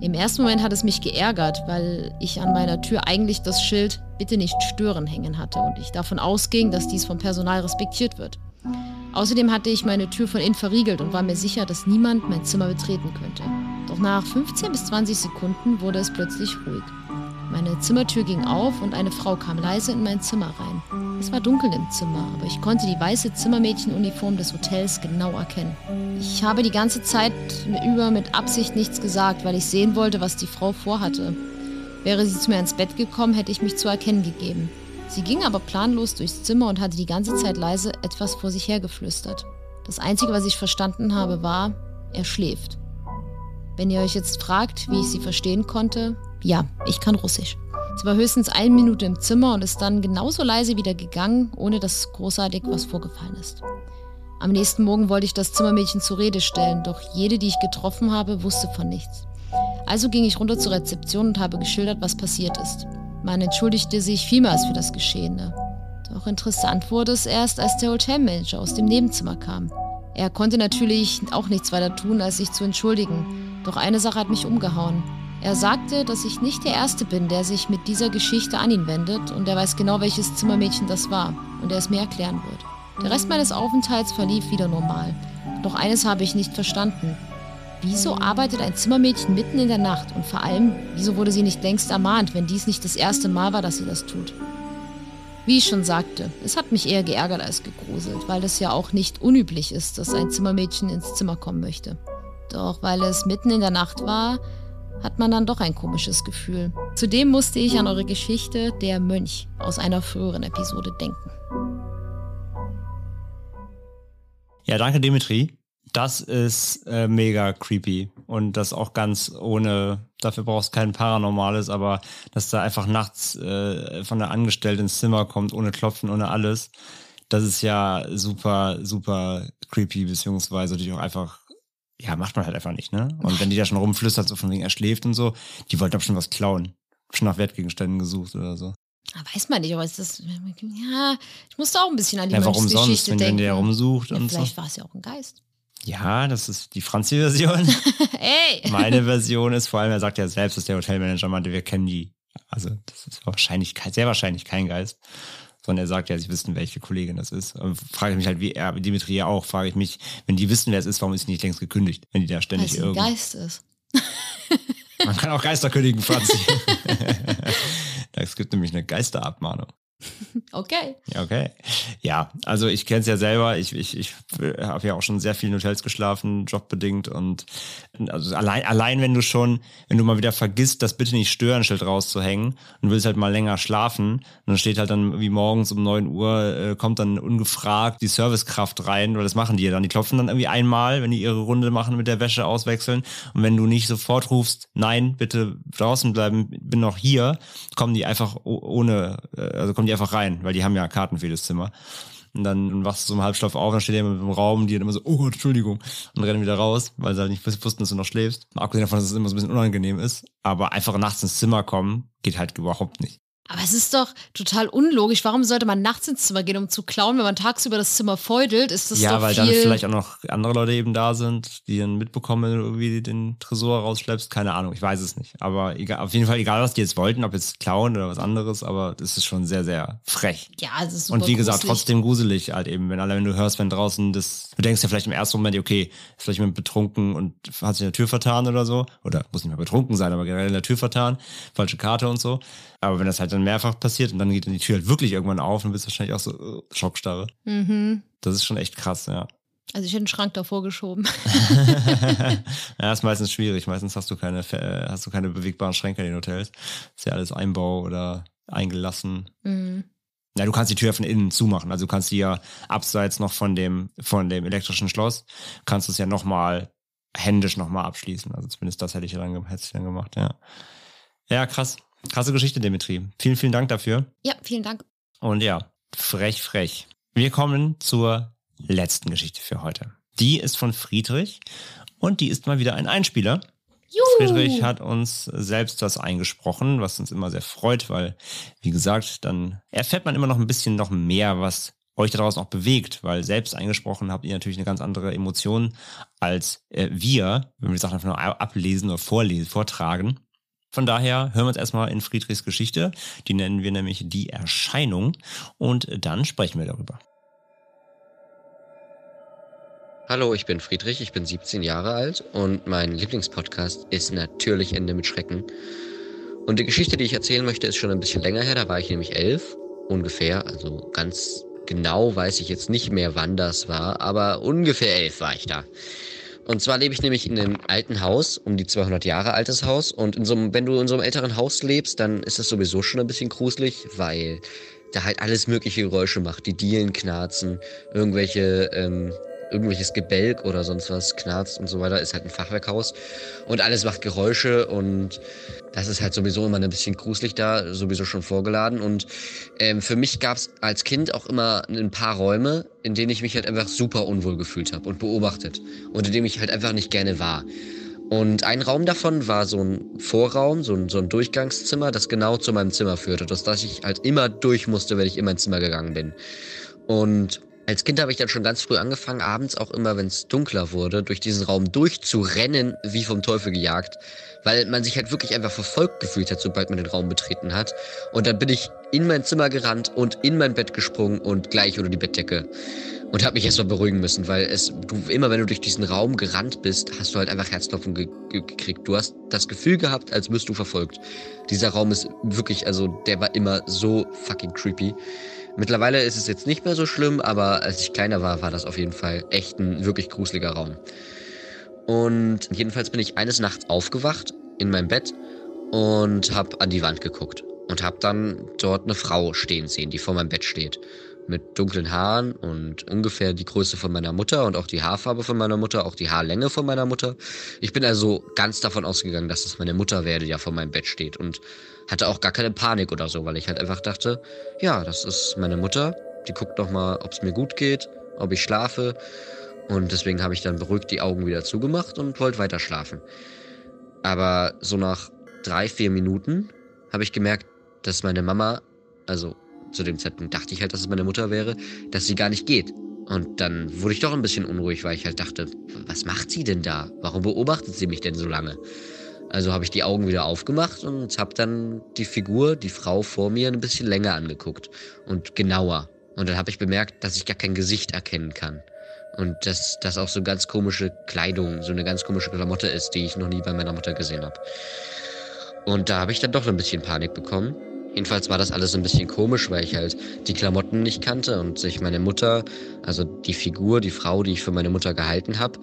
Im ersten Moment hat es mich geärgert, weil ich an meiner Tür eigentlich das Schild Bitte nicht stören hängen hatte und ich davon ausging, dass dies vom Personal respektiert wird. Außerdem hatte ich meine Tür von innen verriegelt und war mir sicher, dass niemand mein Zimmer betreten könnte. Doch nach 15 bis 20 Sekunden wurde es plötzlich ruhig. Meine Zimmertür ging auf und eine Frau kam leise in mein Zimmer rein. Es war dunkel im Zimmer, aber ich konnte die weiße Zimmermädchenuniform des Hotels genau erkennen. Ich habe die ganze Zeit über mit Absicht nichts gesagt, weil ich sehen wollte, was die Frau vorhatte. Wäre sie zu mir ins Bett gekommen, hätte ich mich zu erkennen gegeben. Sie ging aber planlos durchs Zimmer und hatte die ganze Zeit leise etwas vor sich hergeflüstert. Das Einzige, was ich verstanden habe, war, er schläft. Wenn ihr euch jetzt fragt, wie ich sie verstehen konnte, ja, ich kann Russisch. Sie war höchstens eine Minute im Zimmer und ist dann genauso leise wieder gegangen, ohne dass großartig was vorgefallen ist. Am nächsten Morgen wollte ich das Zimmermädchen zur Rede stellen, doch jede, die ich getroffen habe, wusste von nichts. Also ging ich runter zur Rezeption und habe geschildert, was passiert ist. Man entschuldigte sich vielmals für das Geschehene. Doch interessant wurde es erst, als der Hotelmanager aus dem Nebenzimmer kam. Er konnte natürlich auch nichts weiter tun, als sich zu entschuldigen. Doch eine Sache hat mich umgehauen. Er sagte, dass ich nicht der Erste bin, der sich mit dieser Geschichte an ihn wendet und er weiß genau, welches Zimmermädchen das war und er es mir erklären wird. Der Rest meines Aufenthalts verlief wieder normal. Doch eines habe ich nicht verstanden. Wieso arbeitet ein Zimmermädchen mitten in der Nacht? Und vor allem, wieso wurde sie nicht längst ermahnt, wenn dies nicht das erste Mal war, dass sie das tut? Wie ich schon sagte, es hat mich eher geärgert als gegruselt, weil es ja auch nicht unüblich ist, dass ein Zimmermädchen ins Zimmer kommen möchte. Doch weil es mitten in der Nacht war, hat man dann doch ein komisches Gefühl. Zudem musste ich an eure Geschichte Der Mönch aus einer früheren Episode denken. Ja, danke Dimitri. Das ist äh, mega creepy und das auch ganz ohne, dafür brauchst du kein Paranormales, aber dass da einfach nachts äh, von der Angestellten ins Zimmer kommt, ohne Klopfen, ohne alles, das ist ja super, super creepy, beziehungsweise natürlich auch einfach, ja, macht man halt einfach nicht, ne? Und wenn die da schon rumflüstert, so von wegen er schläft und so, die wollten doch schon was klauen. Schon nach Wertgegenständen gesucht oder so. Ah, Weiß man nicht, aber ist das. Ja, ich musste auch ein bisschen an die Ja, warum sonst, wenn, wenn denken. der rumsucht ja, und so? vielleicht war es ja auch ein Geist. Ja, das ist die Franzi-Version. Ey! Meine Version ist vor allem, er sagt ja selbst, dass der Hotelmanager meinte, wir kennen die. Also, das ist wahrscheinlich, sehr wahrscheinlich kein Geist. Sondern er sagt ja, sie wissen, welche Kollegin das ist. Und frage ich mich halt, wie er, Dimitri ja auch, frage ich mich, wenn die wissen, wer es ist, warum ist sie nicht längst gekündigt? Wenn die da ständig irgendwie. Geist ist. Man kann auch Geister kündigen, Franzi. es gibt nämlich eine Geisterabmahnung. Okay. Okay. Ja, also ich kenne es ja selber. Ich, ich, ich habe ja auch schon sehr viel in Hotels geschlafen, jobbedingt. Und also allein, allein wenn du schon, wenn du mal wieder vergisst, das bitte nicht stören Schild rauszuhängen und willst halt mal länger schlafen, dann steht halt dann wie morgens um 9 Uhr, äh, kommt dann ungefragt die Servicekraft rein, weil das machen die ja dann. Die klopfen dann irgendwie einmal, wenn die ihre Runde machen mit der Wäsche auswechseln. Und wenn du nicht sofort rufst, nein, bitte draußen bleiben, bin noch hier, kommen die einfach ohne, äh, also kommen die einfach rein, weil die haben ja Karten für jedes Zimmer. Und dann wachst du so im Halbschlaf auf, dann steht jemand im Raum, die dann immer so, oh Gott, Entschuldigung, und rennen wieder raus, weil sie halt nicht wussten, dass du noch schläfst. Mal abgesehen davon, dass es immer so ein bisschen unangenehm ist. Aber einfach nachts ins Zimmer kommen, geht halt überhaupt nicht. Aber es ist doch total unlogisch. Warum sollte man nachts ins Zimmer gehen, um zu klauen, wenn man tagsüber das Zimmer feudelt? Ist das ja, doch weil viel... dann vielleicht auch noch andere Leute eben da sind, die dann mitbekommen, wenn du irgendwie den Tresor rausschleppst. Keine Ahnung, ich weiß es nicht. Aber egal, auf jeden Fall, egal was die jetzt wollten, ob jetzt klauen oder was anderes, aber das ist schon sehr, sehr frech. ja, es ist super Und wie gesagt, gruselig. trotzdem gruselig halt eben, wenn alle, wenn du hörst, wenn draußen das, du denkst ja vielleicht im ersten Moment, okay, ist vielleicht jemand betrunken und hat sich in der Tür vertan oder so, oder muss nicht mehr betrunken sein, aber generell in der Tür vertan, falsche Karte und so. Aber wenn das halt dann mehrfach passiert und dann geht dann die Tür halt wirklich irgendwann auf, dann bist du wahrscheinlich auch so äh, Schockstarre. Mhm. Das ist schon echt krass, ja. Also ich hätte einen Schrank davor geschoben. ja, ist meistens schwierig. Meistens hast du keine, äh, hast du keine bewegbaren Schränke in den Hotels. Ist ja alles Einbau oder eingelassen. Mhm. Ja, du kannst die Tür von innen zumachen. Also du kannst die ja abseits noch von dem, von dem elektrischen Schloss, kannst du es ja nochmal händisch nochmal abschließen. Also zumindest das hätte ich dann, hätte ich dann gemacht, ja. Ja, krass. Krasse Geschichte, Dimitri. Vielen, vielen Dank dafür. Ja, vielen Dank. Und ja, frech, frech. Wir kommen zur letzten Geschichte für heute. Die ist von Friedrich und die ist mal wieder ein Einspieler. Juhu. Friedrich hat uns selbst das eingesprochen, was uns immer sehr freut, weil, wie gesagt, dann erfährt man immer noch ein bisschen noch mehr, was euch daraus auch bewegt, weil selbst eingesprochen habt ihr natürlich eine ganz andere Emotion als äh, wir, wenn wir die Sachen einfach nur ablesen oder vorlesen, vortragen. Von daher hören wir uns erstmal in Friedrichs Geschichte. Die nennen wir nämlich die Erscheinung und dann sprechen wir darüber. Hallo, ich bin Friedrich, ich bin 17 Jahre alt und mein Lieblingspodcast ist natürlich Ende mit Schrecken. Und die Geschichte, die ich erzählen möchte, ist schon ein bisschen länger her, da war ich nämlich elf, ungefähr, also ganz genau weiß ich jetzt nicht mehr, wann das war, aber ungefähr elf war ich da. Und zwar lebe ich nämlich in einem alten Haus, um die 200 Jahre altes Haus. Und in so einem, wenn du in so einem älteren Haus lebst, dann ist das sowieso schon ein bisschen gruselig, weil da halt alles mögliche Geräusche macht. Die Dielen knarzen, irgendwelche ähm, irgendwelches Gebälk oder sonst was knarzt und so weiter, ist halt ein Fachwerkhaus. Und alles macht Geräusche und das ist halt sowieso immer ein bisschen gruselig da, sowieso schon vorgeladen. Und ähm, für mich gab es als Kind auch immer ein paar Räume, in denen ich mich halt einfach super unwohl gefühlt habe und beobachtet. Und in dem ich halt einfach nicht gerne war. Und ein Raum davon war so ein Vorraum, so ein, so ein Durchgangszimmer, das genau zu meinem Zimmer führte, dass, ich halt immer durch musste, wenn ich in mein Zimmer gegangen bin. Und als Kind habe ich dann schon ganz früh angefangen, abends auch immer, wenn es dunkler wurde, durch diesen Raum durchzurennen, wie vom Teufel gejagt, weil man sich halt wirklich einfach verfolgt gefühlt hat, sobald man den Raum betreten hat. Und dann bin ich in mein Zimmer gerannt und in mein Bett gesprungen und gleich unter die Bettdecke und habe mich erstmal beruhigen müssen, weil es du immer wenn du durch diesen Raum gerannt bist, hast du halt einfach Herzklopfen ge ge gekriegt. Du hast das Gefühl gehabt, als wirst du verfolgt. Dieser Raum ist wirklich, also der war immer so fucking creepy. Mittlerweile ist es jetzt nicht mehr so schlimm, aber als ich kleiner war, war das auf jeden Fall echt ein wirklich gruseliger Raum. Und jedenfalls bin ich eines Nachts aufgewacht in meinem Bett und habe an die Wand geguckt und habe dann dort eine Frau stehen sehen, die vor meinem Bett steht mit dunklen Haaren und ungefähr die Größe von meiner Mutter und auch die Haarfarbe von meiner Mutter, auch die Haarlänge von meiner Mutter. Ich bin also ganz davon ausgegangen, dass es meine Mutter wäre, die ja vor meinem Bett steht und hatte auch gar keine Panik oder so, weil ich halt einfach dachte, ja, das ist meine Mutter, die guckt noch mal, ob es mir gut geht, ob ich schlafe und deswegen habe ich dann beruhigt die Augen wieder zugemacht und wollte weiter schlafen. Aber so nach drei, vier Minuten habe ich gemerkt, dass meine Mama, also zu dem Zeitpunkt dachte ich halt, dass es meine Mutter wäre, dass sie gar nicht geht. Und dann wurde ich doch ein bisschen unruhig, weil ich halt dachte, was macht sie denn da? Warum beobachtet sie mich denn so lange? Also habe ich die Augen wieder aufgemacht und habe dann die Figur, die Frau vor mir, ein bisschen länger angeguckt und genauer. Und dann habe ich bemerkt, dass ich gar kein Gesicht erkennen kann. Und dass das auch so ganz komische Kleidung, so eine ganz komische Klamotte ist, die ich noch nie bei meiner Mutter gesehen habe. Und da habe ich dann doch ein bisschen Panik bekommen Jedenfalls war das alles ein bisschen komisch, weil ich halt die Klamotten nicht kannte und sich meine Mutter, also die Figur, die Frau, die ich für meine Mutter gehalten habe,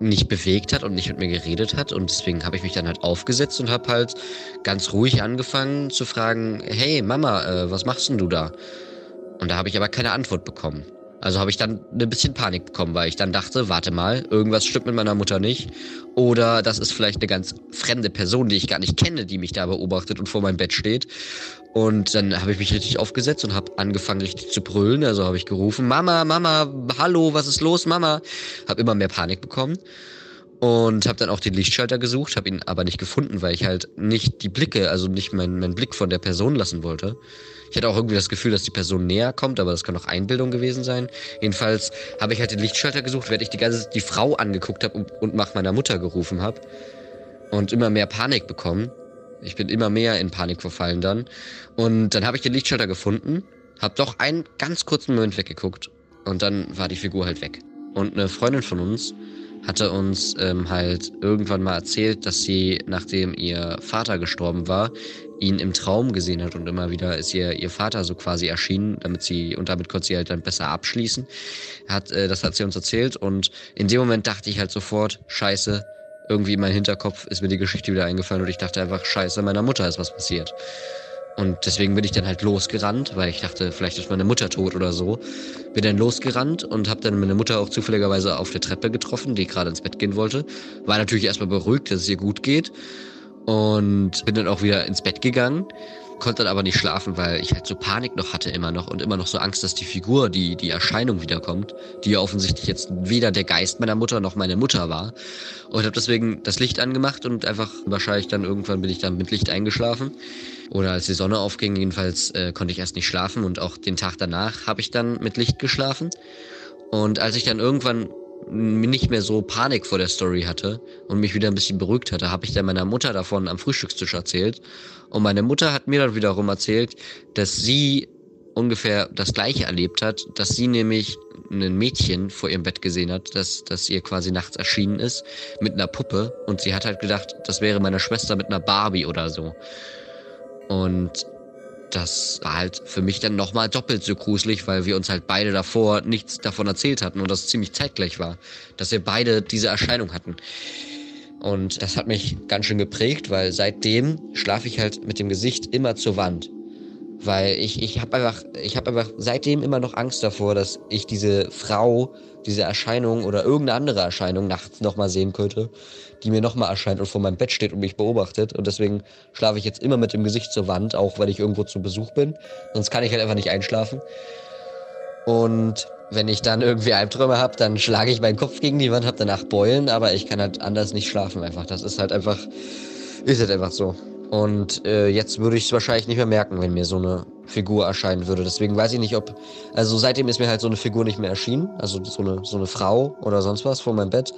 nicht bewegt hat und nicht mit mir geredet hat. Und deswegen habe ich mich dann halt aufgesetzt und habe halt ganz ruhig angefangen zu fragen, hey Mama, äh, was machst denn du da? Und da habe ich aber keine Antwort bekommen. Also habe ich dann ein bisschen Panik bekommen, weil ich dann dachte, warte mal, irgendwas stimmt mit meiner Mutter nicht. Oder das ist vielleicht eine ganz fremde Person, die ich gar nicht kenne, die mich da beobachtet und vor meinem Bett steht. Und dann habe ich mich richtig aufgesetzt und habe angefangen richtig zu brüllen. Also habe ich gerufen, Mama, Mama, hallo, was ist los, Mama? Habe immer mehr Panik bekommen und habe dann auch den Lichtschalter gesucht, habe ihn aber nicht gefunden, weil ich halt nicht die Blicke, also nicht meinen mein Blick von der Person lassen wollte. Ich hatte auch irgendwie das Gefühl, dass die Person näher kommt, aber das kann auch Einbildung gewesen sein. Jedenfalls habe ich halt den Lichtschalter gesucht, während ich die ganze die Frau angeguckt habe und, und nach meiner Mutter gerufen habe und immer mehr Panik bekommen. Ich bin immer mehr in Panik verfallen dann und dann habe ich den Lichtschalter gefunden, habe doch einen ganz kurzen Moment weggeguckt und dann war die Figur halt weg. Und eine Freundin von uns hatte uns ähm, halt irgendwann mal erzählt, dass sie, nachdem ihr Vater gestorben war, ihn im Traum gesehen hat und immer wieder ist ihr ihr Vater so quasi erschienen, damit sie und damit konnte sie halt dann besser abschließen. Hat äh, das hat sie uns erzählt und in dem Moment dachte ich halt sofort, Scheiße, irgendwie in meinem Hinterkopf ist mir die Geschichte wieder eingefallen und ich dachte einfach, Scheiße, meiner Mutter ist was passiert. Und deswegen bin ich dann halt losgerannt, weil ich dachte, vielleicht ist meine Mutter tot oder so. Bin dann losgerannt und habe dann meine Mutter auch zufälligerweise auf der Treppe getroffen, die gerade ins Bett gehen wollte. War natürlich erstmal beruhigt, dass es ihr gut geht. Und bin dann auch wieder ins Bett gegangen, konnte dann aber nicht schlafen, weil ich halt so Panik noch hatte immer noch und immer noch so Angst, dass die Figur, die, die Erscheinung wiederkommt, die ja offensichtlich jetzt weder der Geist meiner Mutter noch meine Mutter war. Und habe deswegen das Licht angemacht und einfach wahrscheinlich dann irgendwann bin ich dann mit Licht eingeschlafen. Oder als die Sonne aufging, jedenfalls äh, konnte ich erst nicht schlafen und auch den Tag danach habe ich dann mit Licht geschlafen. Und als ich dann irgendwann nicht mehr so Panik vor der Story hatte und mich wieder ein bisschen beruhigt hatte, habe ich dann meiner Mutter davon am Frühstückstisch erzählt. Und meine Mutter hat mir dann wiederum erzählt, dass sie ungefähr das gleiche erlebt hat, dass sie nämlich ein Mädchen vor ihrem Bett gesehen hat, das, das ihr quasi nachts erschienen ist, mit einer Puppe. Und sie hat halt gedacht, das wäre meine Schwester mit einer Barbie oder so. Und das war halt für mich dann nochmal doppelt so gruselig, weil wir uns halt beide davor nichts davon erzählt hatten und das ziemlich zeitgleich war, dass wir beide diese Erscheinung hatten. Und das hat mich ganz schön geprägt, weil seitdem schlafe ich halt mit dem Gesicht immer zur Wand. Weil ich, ich habe einfach, ich habe einfach seitdem immer noch Angst davor, dass ich diese Frau, diese Erscheinung oder irgendeine andere Erscheinung nachts nochmal sehen könnte, die mir nochmal erscheint und vor meinem Bett steht und mich beobachtet. Und deswegen schlafe ich jetzt immer mit dem Gesicht zur Wand, auch wenn ich irgendwo zu Besuch bin. Sonst kann ich halt einfach nicht einschlafen. Und wenn ich dann irgendwie Albträume habe, dann schlage ich meinen Kopf gegen die Wand, habe danach Beulen, aber ich kann halt anders nicht schlafen einfach. Das ist halt einfach, ist halt einfach so. Und äh, jetzt würde ich es wahrscheinlich nicht mehr merken, wenn mir so eine Figur erscheinen würde. Deswegen weiß ich nicht, ob. Also seitdem ist mir halt so eine Figur nicht mehr erschienen. Also so eine, so eine Frau oder sonst was vor meinem Bett.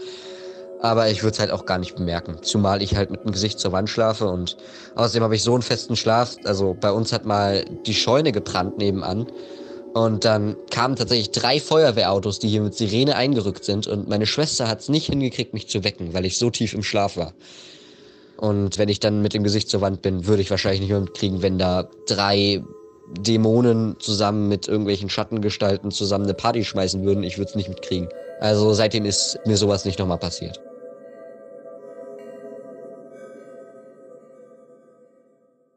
Aber ich würde es halt auch gar nicht bemerken. Zumal ich halt mit dem Gesicht zur Wand schlafe und außerdem habe ich so einen festen Schlaf. Also bei uns hat mal die Scheune gebrannt nebenan. Und dann kamen tatsächlich drei Feuerwehrautos, die hier mit Sirene eingerückt sind. Und meine Schwester hat es nicht hingekriegt, mich zu wecken, weil ich so tief im Schlaf war. Und wenn ich dann mit dem Gesicht zur Wand bin, würde ich wahrscheinlich nicht mehr mitkriegen, wenn da drei Dämonen zusammen mit irgendwelchen Schattengestalten zusammen eine Party schmeißen würden. Ich würde es nicht mitkriegen. Also seitdem ist mir sowas nicht nochmal passiert.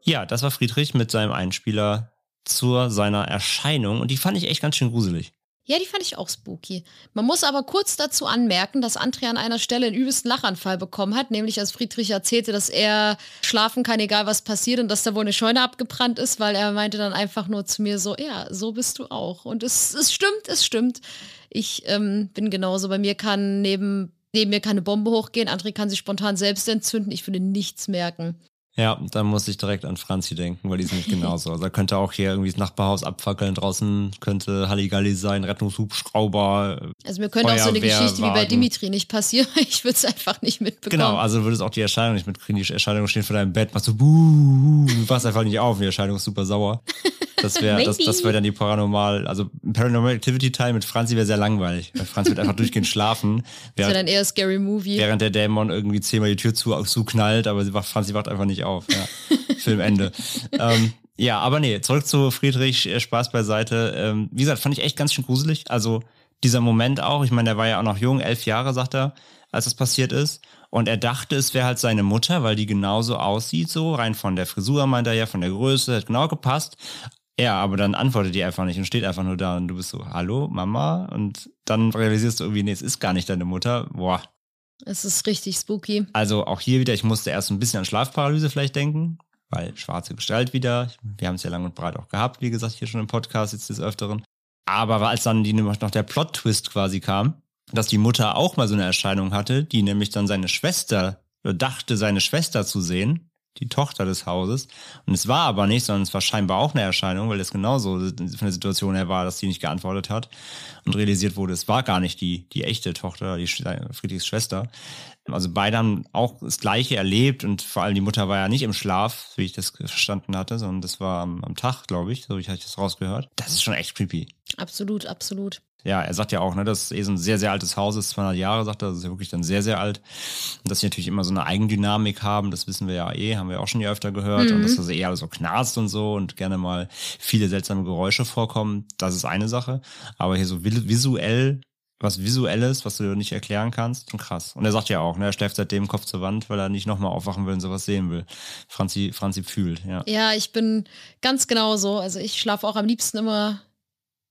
Ja, das war Friedrich mit seinem Einspieler zu seiner Erscheinung und die fand ich echt ganz schön gruselig. Ja, die fand ich auch spooky. Man muss aber kurz dazu anmerken, dass Andrea an einer Stelle einen übelsten Lachanfall bekommen hat, nämlich als Friedrich erzählte, dass er schlafen kann, egal was passiert und dass da wohl eine Scheune abgebrannt ist, weil er meinte dann einfach nur zu mir so, ja, so bist du auch. Und es, es stimmt, es stimmt. Ich ähm, bin genauso. Bei mir kann neben, neben mir keine Bombe hochgehen, André kann sich spontan selbst entzünden. Ich würde nichts merken. Ja, da muss ich direkt an Franzi denken, weil die sind genauso. Also da könnte auch hier irgendwie das Nachbarhaus abfackeln, draußen könnte Halligalli sein, Rettungshubschrauber. Also mir könnte auch so eine Geschichte wie bei Dimitri nicht passieren, ich würde es einfach nicht mitbekommen. Genau, also würdest auch die Erscheinung nicht mitkriegen. Die Erscheinung steht vor deinem Bett, machst du buh, du wachst einfach nicht auf, die Erscheinung ist super sauer. Das wäre das, das wär dann die Paranormal, also Paranormal Activity Teil mit Franzi wäre sehr langweilig, weil Franzi wird einfach durchgehend schlafen. Das wäre dann eher Scary Movie. Während der Dämon irgendwie zehnmal die Tür zu, zuknallt, aber sie wacht, Franzi wacht einfach nicht auf. Ja. Filmende. ähm, ja, aber nee, zurück zu Friedrich, äh, Spaß beiseite. Ähm, wie gesagt, fand ich echt ganz schön gruselig. Also dieser Moment auch, ich meine, der war ja auch noch jung, elf Jahre, sagt er, als das passiert ist. Und er dachte, es wäre halt seine Mutter, weil die genauso aussieht, so rein von der Frisur, meint er ja, von der Größe, hat genau gepasst. Ja, aber dann antwortet die einfach nicht und steht einfach nur da und du bist so, hallo, Mama? Und dann realisierst du irgendwie, nee, es ist gar nicht deine Mutter. Boah. Es ist richtig spooky. Also auch hier wieder, ich musste erst ein bisschen an Schlafparalyse vielleicht denken, weil schwarze Gestalt wieder. Wir haben es ja lang und breit auch gehabt, wie gesagt, hier schon im Podcast jetzt des Öfteren. Aber als dann die, noch der Plot-Twist quasi kam, dass die Mutter auch mal so eine Erscheinung hatte, die nämlich dann seine Schwester, dachte, seine Schwester zu sehen, die Tochter des Hauses. Und es war aber nicht, sondern es war scheinbar auch eine Erscheinung, weil es genauso von der Situation her war, dass sie nicht geantwortet hat und realisiert wurde, es war gar nicht die, die echte Tochter, die Friedrichs Schwester. Also beide haben auch das Gleiche erlebt und vor allem die Mutter war ja nicht im Schlaf, wie ich das verstanden hatte, sondern das war am, am Tag, glaube ich, so wie ich das rausgehört. Das ist schon echt creepy. Absolut, absolut. Ja, er sagt ja auch, ne, dass eh so ein sehr, sehr altes Haus ist, 200 Jahre, sagt er, das ist ja wirklich dann sehr, sehr alt. Und dass sie natürlich immer so eine Eigendynamik haben, das wissen wir ja eh, haben wir auch schon ja öfter gehört. Und dass das eher so knarzt und so und gerne mal viele seltsame Geräusche vorkommen, das ist eine Sache. Aber hier so vi- visuell, was Visuelles, was du nicht erklären kannst, schon krass. Und er sagt ja auch, ne, er schläft seitdem Kopf zur Wand, weil er nicht nochmal aufwachen will und sowas sehen will. Franzi, Franzi fühlt, ja. Ja, ich bin ganz genau so. Also ich schlafe auch am liebsten immer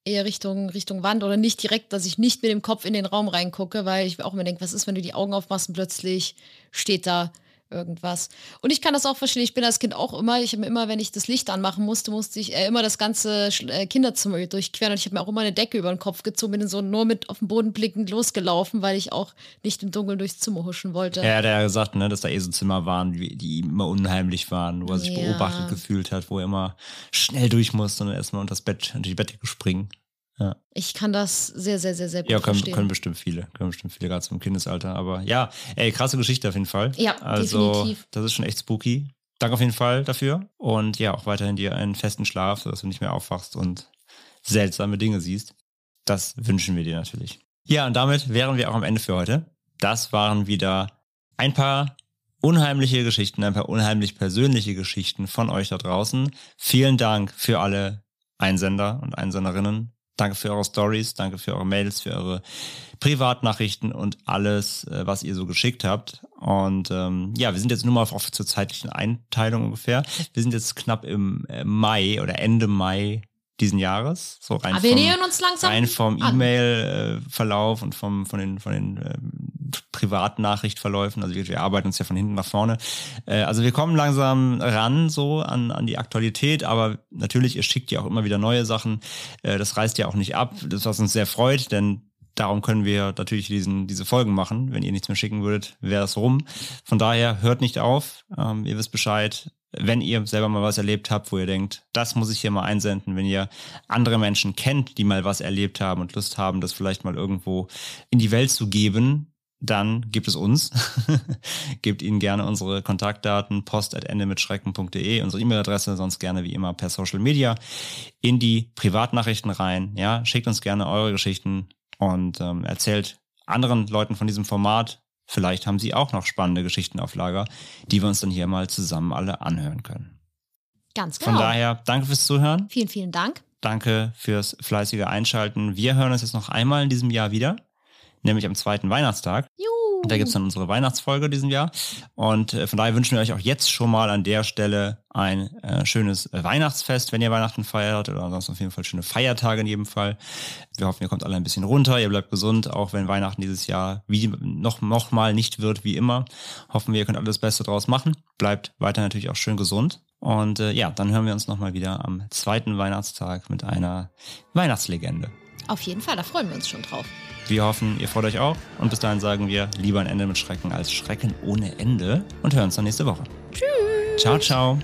eher Richtung, Richtung Wand oder nicht direkt, dass ich nicht mit dem Kopf in den Raum reingucke, weil ich auch immer denke, was ist, wenn du die Augen aufmachst und plötzlich steht da irgendwas. Und ich kann das auch verstehen. Ich bin als Kind auch immer, ich habe immer, wenn ich das Licht anmachen musste, musste ich äh, immer das ganze äh, Kinderzimmer durchqueren und ich habe mir auch immer eine Decke über den Kopf gezogen, bin so nur mit auf den Boden blickend losgelaufen, weil ich auch nicht im Dunkeln durchs Zimmer huschen wollte. Er hat ja gesagt, ne, dass da eh so Zimmer waren, die, die ihm immer unheimlich waren, wo er sich Ja. beobachtet gefühlt hat, wo er immer schnell durch musste und erstmal unter das Bett, unter die Bettdecke springen. Ich kann das sehr, sehr, sehr, sehr gut Ja, können, verstehen. können bestimmt viele, können bestimmt viele, gerade zum Kindesalter. Aber ja, ey, krasse Geschichte auf jeden Fall. Ja, also, definitiv. Das ist schon echt spooky. Danke auf jeden Fall dafür. Und ja, auch weiterhin dir einen festen Schlaf, sodass du nicht mehr aufwachst und seltsame Dinge siehst. Das wünschen wir dir natürlich. Ja, und damit wären wir auch am Ende für heute. Das waren wieder ein paar unheimliche Geschichten, ein paar unheimlich persönliche Geschichten von euch da draußen. Vielen Dank für alle Einsender und Einsenderinnen. Danke für eure Stories, danke für eure Mails, für eure Privatnachrichten und alles, äh, was ihr so geschickt habt. Und ähm, ja, wir sind jetzt nur mal auf zur zeitlichen Einteilung ungefähr. Wir sind jetzt knapp im äh, Mai oder Ende Mai diesen Jahres. So rein Aber wir vom- nähern uns langsam rein vom. E-Mail-Verlauf und vom, von den, von den ähm, Privatnachrichtverläufen. Also wir, wir arbeiten uns ja von hinten nach vorne. Äh, also wir kommen langsam ran so an, an die Aktualität, aber natürlich, ihr schickt ja auch immer wieder neue Sachen. Äh, das reißt ja auch nicht ab, das was uns sehr freut, denn Darum können wir natürlich diesen, diese Folgen machen. Wenn ihr nichts mehr schicken würdet, wäre es rum. Von daher hört nicht auf. Ähm, ihr wisst Bescheid. Wenn ihr selber mal was erlebt habt, wo ihr denkt, das muss ich hier mal einsenden, wenn ihr andere Menschen kennt, die mal was erlebt haben und Lust haben, das vielleicht mal irgendwo in die Welt zu geben, dann gibt es uns. Gebt ihnen gerne unsere Kontaktdaten, post.endemitschrecken.de, unsere E-Mail-Adresse, sonst gerne wie immer per Social Media in die Privatnachrichten rein. Ja, schickt uns gerne eure Geschichten und ähm, erzählt anderen Leuten von diesem Format. Vielleicht haben sie auch noch spannende Geschichten auf Lager, die wir uns dann hier mal zusammen alle anhören können. Ganz genau. Von daher, danke fürs Zuhören. vielen, vielen Dank. Danke fürs fleißige Einschalten. Wir hören uns jetzt noch einmal in diesem Jahr wieder, nämlich am zweiten Weihnachtstag. Juhu. Da gibt's dann unsere Weihnachtsfolge diesen Jahr. Und äh, von daher wünschen wir euch auch jetzt schon mal an der Stelle ein äh, schönes äh, Weihnachtsfest, wenn ihr Weihnachten feiert oder ansonsten auf jeden Fall schöne Feiertage in jedem Fall. Wir hoffen, ihr kommt alle ein bisschen runter, ihr bleibt gesund, auch wenn Weihnachten dieses Jahr wie noch, noch mal nicht wird wie immer. Hoffen wir, ihr könnt alles Beste draus machen. Bleibt weiter natürlich auch schön gesund. Und äh, ja, dann hören wir uns nochmal wieder am zweiten Weihnachtstag mit einer Weihnachtslegende. Auf jeden Fall, da freuen wir uns schon drauf. Wir hoffen, ihr freut euch auch. Und bis dahin sagen wir, lieber ein Ende mit Schrecken als Schrecken ohne Ende. Und hören uns dann nächste Woche. Tschüss. Ciao, ciao.